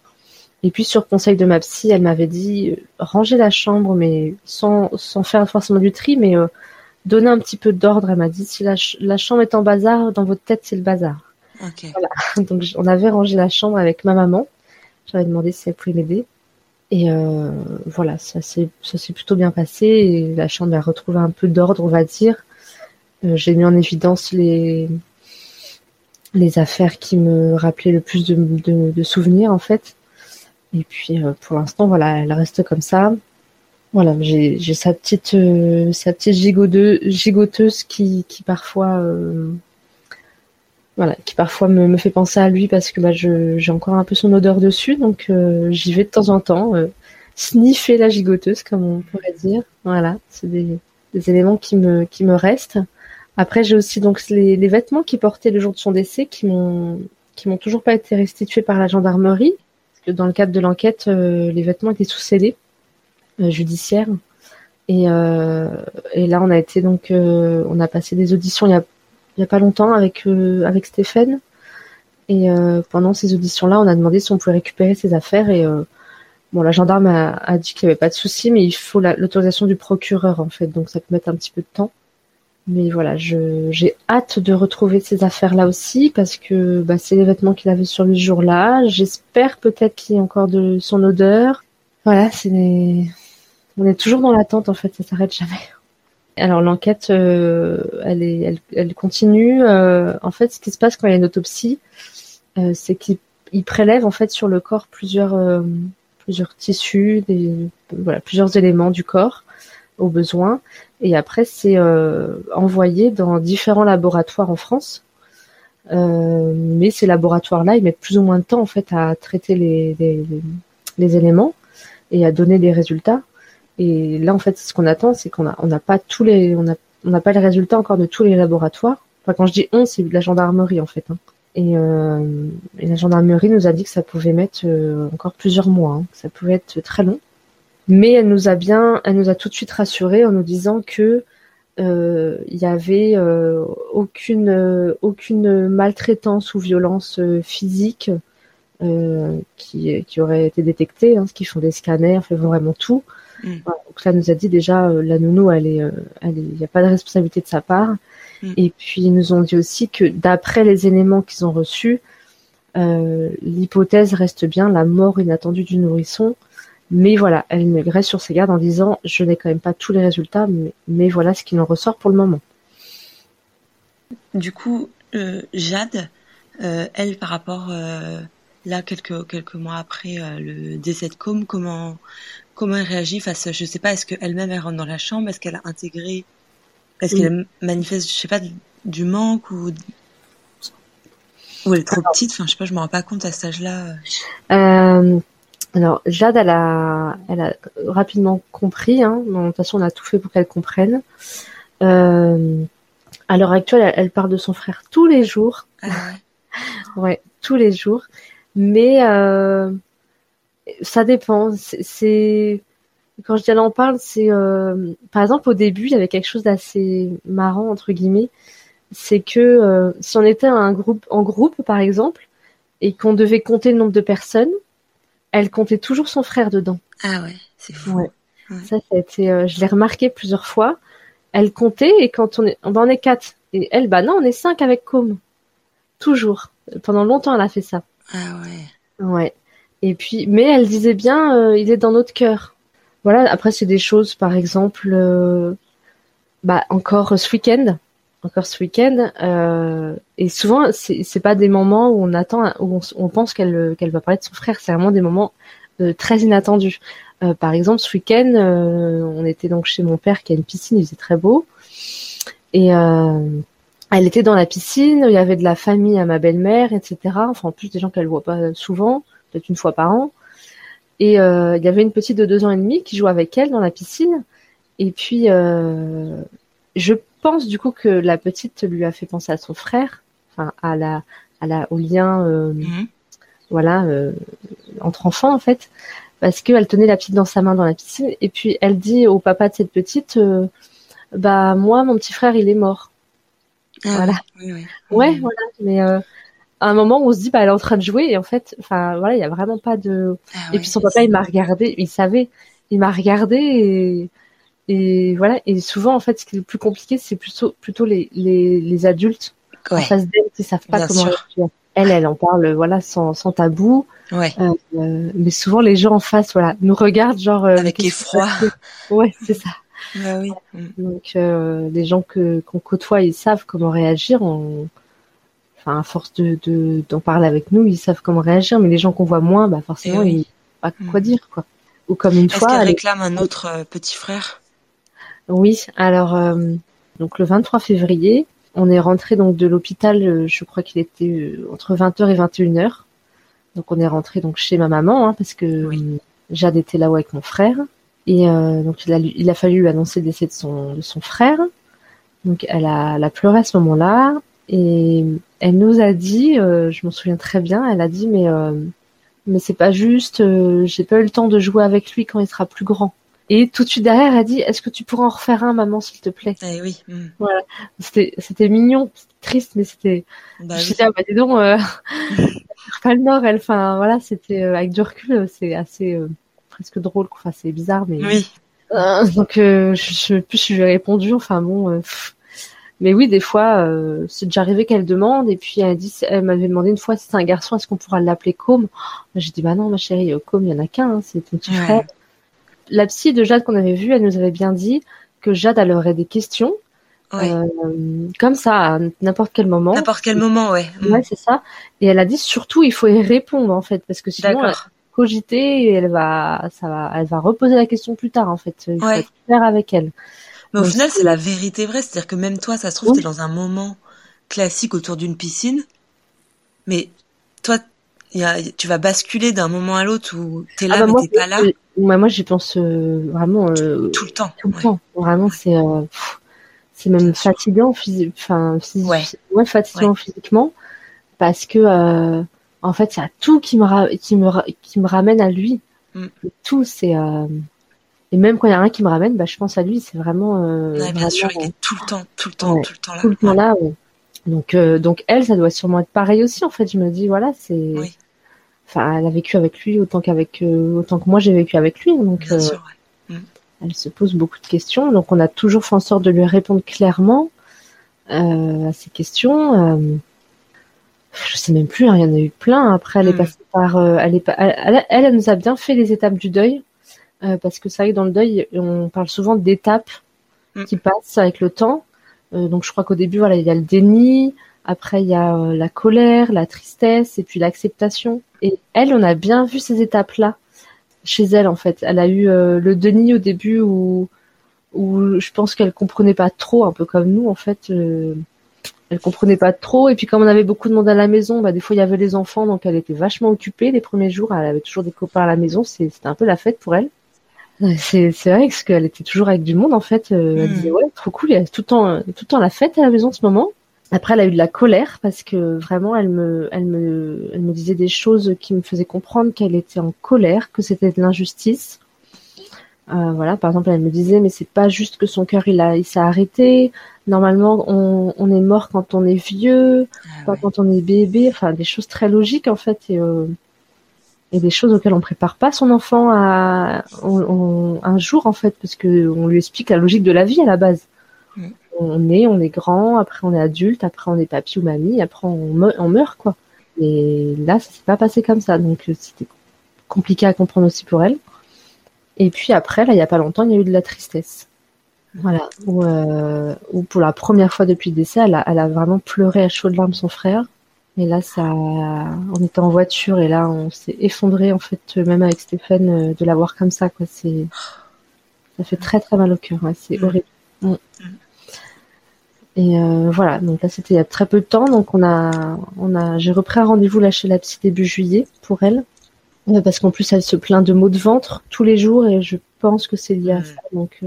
Et puis sur conseil de ma psy, elle m'avait dit ranger la chambre, mais sans sans faire forcément du tri, mais donner un petit peu d'ordre. Elle m'a dit si la, ch- la chambre est en bazar, dans votre tête c'est le bazar. Donc on avait rangé la chambre avec ma maman. J'avais demandé si elle pouvait m'aider. Et euh, voilà, ça s'est plutôt bien passé. La chambre a retrouvé un peu d'ordre, on va dire. Euh, J'ai mis en évidence les les affaires qui me rappelaient le plus de, souvenirs en fait. Et puis euh, pour l'instant, voilà, elle reste comme ça. Voilà, j'ai sa petite sa petite gigoteuse, qui qui parfois voilà, qui parfois me, me fait penser à lui parce que bah, j'ai encore un peu son odeur dessus, donc euh, j'y vais de temps en temps, euh, sniffer la gigoteuse, comme on pourrait dire. Voilà, c'est des, des éléments qui me, qui me restent. Après, j'ai aussi donc les, les vêtements qu'il portait le jour de son décès qui m'ont, qui m'ont toujours pas été restitués par la gendarmerie, parce que dans le cadre de l'enquête, euh, les vêtements étaient sous scellés euh, judiciaire. Et, et là, on a été donc, on a passé des auditions il y a il y a pas longtemps avec euh, avec Stéphane. Et euh, pendant ces auditions là on a demandé si on pouvait récupérer ses affaires et euh, bon la gendarme a, a dit qu'il n'y avait pas de souci mais il faut la- l'autorisation du procureur en fait. Donc ça peut mettre un petit peu de temps. Mais voilà j'ai hâte de retrouver ces affaires là aussi parce que bah, c'est les vêtements qu'il avait sur lui ce jour là j'espère peut-être qu'il y a encore de son odeur. Voilà c'est des- on est toujours dans l'attente en fait. Ça s'arrête jamais alors l'enquête, euh, elle, elle, continue. Euh, en fait, ce qui se passe quand il y a une autopsie, euh, c'est qu'il il prélève en fait sur le corps plusieurs, plusieurs tissus, voilà, plusieurs éléments du corps au besoin, et après c'est envoyé dans différents laboratoires en France. Mais ces laboratoires-là, ils mettent plus ou moins de temps en fait à traiter les éléments et à donner des résultats. Et là, en fait, ce qu'on attend, c'est qu'on a, on n'a pas tous les, on a, on n'a pas les résultats encore de tous les laboratoires. Enfin, quand je dis on, c'est de la gendarmerie en fait. hein. Et, euh, et la gendarmerie nous a dit que ça pouvait mettre euh, encore plusieurs mois, hein, que ça pouvait être très long. Mais elle nous a bien, elle nous a tout de suite rassurés en nous disant que euh, il y avait aucune, aucune maltraitance ou violence physique qui, auraient été détectés, hein, qui font des scanners, fait vraiment tout. Mm. donc ça nous a dit déjà la nounou, elle est, elle il n'y a pas de responsabilité de sa part. Mm. Et puis ils nous ont dit aussi que d'après les éléments qu'ils ont reçus, euh, l'hypothèse reste bien la mort inattendue du nourrisson. Mais voilà, elle reste sur ses gardes en disant je n'ai quand même pas tous les résultats, mais, voilà ce qu'il en ressort pour le moment. Du coup, euh, Jade, euh, elle, par rapport là quelques quelques mois après le décès de Com, comment comment elle réagit face, je sais pas, est-ce qu'elle-même elle rentre dans la chambre, est-ce qu'elle a intégré est-ce qu'elle manifeste, je sais pas, du manque ou ou elle est trop petite? Enfin, je sais pas, je me rends pas compte à cet âge-là. Euh, alors, Jade, elle a, elle a rapidement compris. Hein. De toute façon, on a tout fait pour qu'elle comprenne. Euh, à l'heure actuelle, elle, parle de son frère tous les jours. Ah ouais. ouais, tous les jours. Mais euh, ça dépend. C'est quand je dis elle en parle, c'est euh, par exemple au début, il y avait quelque chose d'assez marrant entre guillemets, c'est que euh, si on était un groupe en groupe par exemple et qu'on devait compter le nombre de personnes, elle comptait toujours son frère dedans. Ah ouais, c'est fou. Ouais. Ça, ça a été, euh, je l'ai remarqué plusieurs fois. Elle comptait et quand on est, on est quatre et elle, bah non, on est cinq avec Com. Toujours. Pendant longtemps, elle a fait ça. Ah ouais. Ouais. Et puis, mais elle disait bien, il est dans notre cœur voilà, après c'est des choses, par exemple, euh, bah encore ce week-end, encore ce week-end, euh, et souvent c'est pas des moments où on attend, où on, pense qu'elle qu'elle va parler de son frère, c'est vraiment des moments euh, très inattendus. par exemple, ce week-end, on était donc chez mon père qui a une piscine, il faisait très beau, et elle était dans la piscine, il y avait de la famille à ma belle-mère, etc. Enfin, en plus des gens qu'elle voit pas souvent, peut-être une fois par an. Et euh, il y avait une petite de deux ans et demi qui jouait avec elle dans la piscine. Et puis, euh, je pense du coup que la petite lui a fait penser à son frère, enfin à la, à la, au lien, euh, mhm. voilà, entre enfants en fait, parce qu'elle tenait la petite dans sa main dans la piscine. Et puis elle dit au papa de cette petite, bah moi mon petit frère il est mort. Ah voilà. Oui, oui. Ouais, voilà. Mais à un moment où on se dit bah elle est en train de jouer et en fait enfin voilà il y a vraiment pas de ah et puis son papa il m'a regardé il savait. Il m'a regardé et et voilà. Et souvent en fait ce qui est le plus compliqué c'est plutôt plutôt les les, les adultes. En face d'elle qui savent pas comment elle elle en parle voilà sans, sans tabou. Ouais. Euh, mais souvent les gens en face voilà nous regardent genre euh, avec effroi. ouais c'est ça. Bah oui. donc euh, les gens que qu'on côtoie ils savent comment réagir. On enfin à force de d'en parler avec nous, ils savent comment réagir, mais les gens qu'on voit moins, bah forcément, eh ils savent pas quoi mm. dire quoi. Ou comme une fois. Est-ce qu'elle réclame un autre euh, petit frère? Oui, alors euh, donc le 23 février, on est rentré donc de l'hôpital, euh, je crois qu'il était entre 20h et 21h. Donc on est rentré donc chez ma maman hein, parce que Jade était là-haut avec mon frère et donc il a, il a fallu annoncer le décès de son de son frère. Donc elle a, elle a pleuré à ce moment-là. Et elle nous a dit, euh, je m'en souviens très bien, elle a dit mais euh, mais c'est pas juste, euh, j'ai pas eu le temps de jouer avec lui quand il sera plus grand. Et tout de suite derrière, elle a dit, est-ce que tu pourrais en refaire un, maman, s'il te plaît? Eh oui. Hmm. Voilà. C'était c'était mignon, triste, mais c'était. Bah, je oui. ah bah dis donc, pas le nord, elle. Enfin voilà, c'était avec du recul, c'est assez presque drôle. Enfin c'est bizarre, mais. Oui. donc je, je, plus je lui ai répondu. Enfin bon. Mais oui, des fois, euh, c'est déjà arrivé qu'elle demande et puis elle dit, elle m'avait demandé une fois si c'est un garçon, est-ce qu'on pourra l'appeler Com J'ai dit bah non, ma chérie, euh, Com, il y en a qu'un, hein, c'est ton petit frère. La psy de Jade qu'on avait vue, elle nous avait bien dit que Jade elle aurait des questions. Euh, comme ça, à n'importe quel moment. N'importe quel moment, ouais. Ouais, mm. c'est ça. Et elle a dit surtout, il faut y répondre en fait, parce que sinon, elle va cogiter et elle va, ça va, elle va reposer la question plus tard en fait. Il faut être clair avec elle. Mais au final, c'est la vérité vraie. C'est-à-dire que même toi, ça se trouve, tu es dans un moment classique autour d'une piscine. Mais toi, y a, tu vas basculer d'un moment à l'autre où tu es là, ah bah mais t'es pas là. moi, j'y pense euh, vraiment. Euh, tout, le temps. Tout le temps. Vraiment, c'est. Euh, c'est même fatigant, physiquement. enfin, ouais. ouais. fatigant physiquement, parce que en fait, il y a tout qui me qui me qui me ramène à lui. Mm. Tout, c'est et même quand il y a un qui me ramène, bah, je pense à lui. C'est vraiment. Euh, bien sûr, il est tout le temps, tout le temps, tout le temps là. Tout le temps là. Donc, euh, donc elle, ça doit sûrement être pareil aussi. En fait, je me dis, voilà, c'est. enfin, elle a vécu avec lui autant qu'avec, autant que moi j'ai vécu avec lui. Donc, Bien sûr, ouais. elle se pose beaucoup de questions. Donc, on a toujours fait en sorte de lui répondre clairement à ces questions. je sais même plus, hein, il y en a eu plein. Après, elle est passée par, elle, est, elle, elle, elle, nous a bien fait les étapes du deuil. Parce que ça vrai que dans le deuil, on parle souvent d'étapes qui passent avec le temps. Euh, donc je crois qu'au début, voilà, il y a le déni, après il y a euh, la colère, la tristesse et puis l'acceptation. Et elle, on a bien vu ces étapes-là chez elle en fait. Elle a eu euh, le déni au début où où je pense qu'elle comprenait pas trop, un peu comme nous en fait. elle comprenait pas trop et puis comme on avait beaucoup de monde à la maison, bah des fois il y avait les enfants donc elle était vachement occupée les premiers jours. Elle avait toujours des copains à la maison, c'était un peu la fête pour elle. C'est vrai parce qu'elle était toujours avec du monde en fait. Euh, elle hmm. disait ouais trop cool, il y a tout le temps tout le temps la fête à la maison en ce moment. Après elle a eu de la colère parce que vraiment elle me elle me elle me disait des choses qui me faisaient comprendre qu'elle était en colère, que c'était de l'injustice. Euh, voilà par exemple elle me disait mais c'est pas juste que son cœur il a il s'est arrêté. Normalement on, on est mort quand on est vieux, ah pas quand on est bébé. Enfin des choses très logiques en fait et euh, et des choses auxquelles on prépare pas son enfant à un jour en fait parce que on lui explique la logique de la vie à la base. Mm. On est, on est grand, après on est adulte, après on est papy ou mamie, après on, meurt, quoi. Et là, ça s'est pas passé comme ça, donc euh, c'était compliqué à comprendre aussi pour elle. Et puis après, là, il y a pas longtemps, il y a eu de la tristesse. Voilà, où, euh, pour la première fois depuis le décès, elle a, elle a vraiment pleuré à chaudes larmes son frère. Et là, ça, on était en voiture et là, on s'est effondré en fait, même avec Stéphane, euh, de la voir comme ça, quoi. C'est, ça fait très très mal au cœur. C'est mm. horrible. Mm. Et euh, voilà. Donc là, c'était il y a très peu de temps. Donc on a, on a, j'ai repris un rendez-vous là chez la psy début juillet pour elle, euh, parce qu'en plus, elle se plaint de maux de ventre tous les jours et je pense que c'est lié à mm. ça. Donc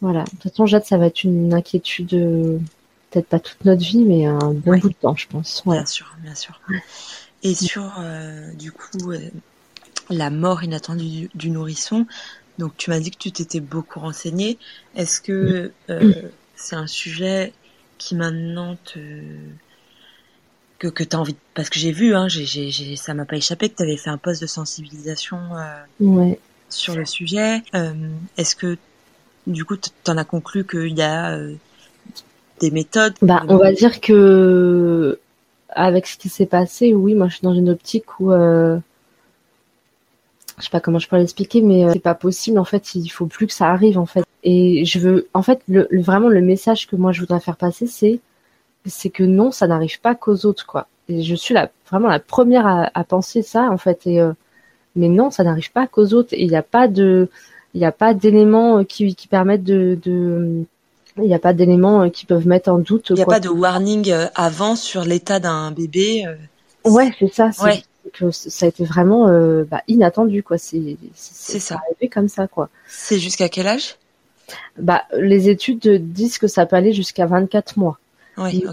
voilà. De toute façon, Jade, ça va être une inquiétude peut-être pas toute notre vie, mais un bon bout de temps, je pense. Bien sûr, bien sûr. Et sur, euh, du coup, euh, la mort inattendue du, nourrisson, donc tu m'as dit que tu t'étais beaucoup renseigné. Est-ce que euh, c'est un sujet qui maintenant te que, que tu as envie parce que j'ai vu hein, j'ai, j'ai, ça m'a pas échappé que tu avais fait un poste de sensibilisation sur le sujet est-ce que du coup tu en as conclu qu'il y a des méthodes Bah, on va dire que avec ce qui s'est passé, oui, moi je suis dans une optique où euh, je sais pas comment je peux l'expliquer, mais euh, c'est pas possible. En fait, il faut plus que ça arrive en fait. Et je veux, en fait, le, vraiment le message que moi je voudrais faire passer, c'est c'est que non, ça n'arrive pas qu'aux autres, quoi. Et je suis la, vraiment la première à, penser ça, en fait. Et euh, mais non, ça n'arrive pas qu'aux autres. Et il n'y a pas de, il n'y a pas d'éléments qui, qui permettent de, de il n'y a pas d'éléments euh, qui peuvent mettre en doute. Il n'y a pas de warning euh, avant sur l'état d'un bébé. Euh. Ouais, c'est ça. Ouais. Que ça a été vraiment bah, inattendu, quoi. C'est ça. arrivé comme ça, quoi. C'est jusqu'à quel âge? Bah, les études disent que ça peut aller jusqu'à 24 mois. Oui,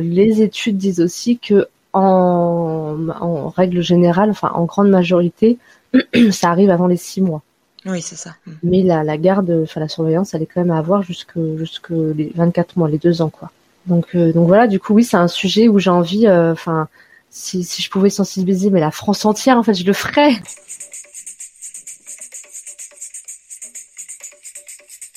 les études disent aussi que en, en règle générale, enfin en grande majorité, ça arrive avant les 6 mois. Oui, c'est ça. Mm. Mais la, garde, enfin la surveillance, elle est quand même à avoir jusque jusque les 24 mois, les deux ans, quoi. Donc euh, donc voilà, du coup oui, c'est un sujet où j'ai envie, euh, enfin si, si je pouvais sensibiliser, mais la France entière, en fait, je le ferais.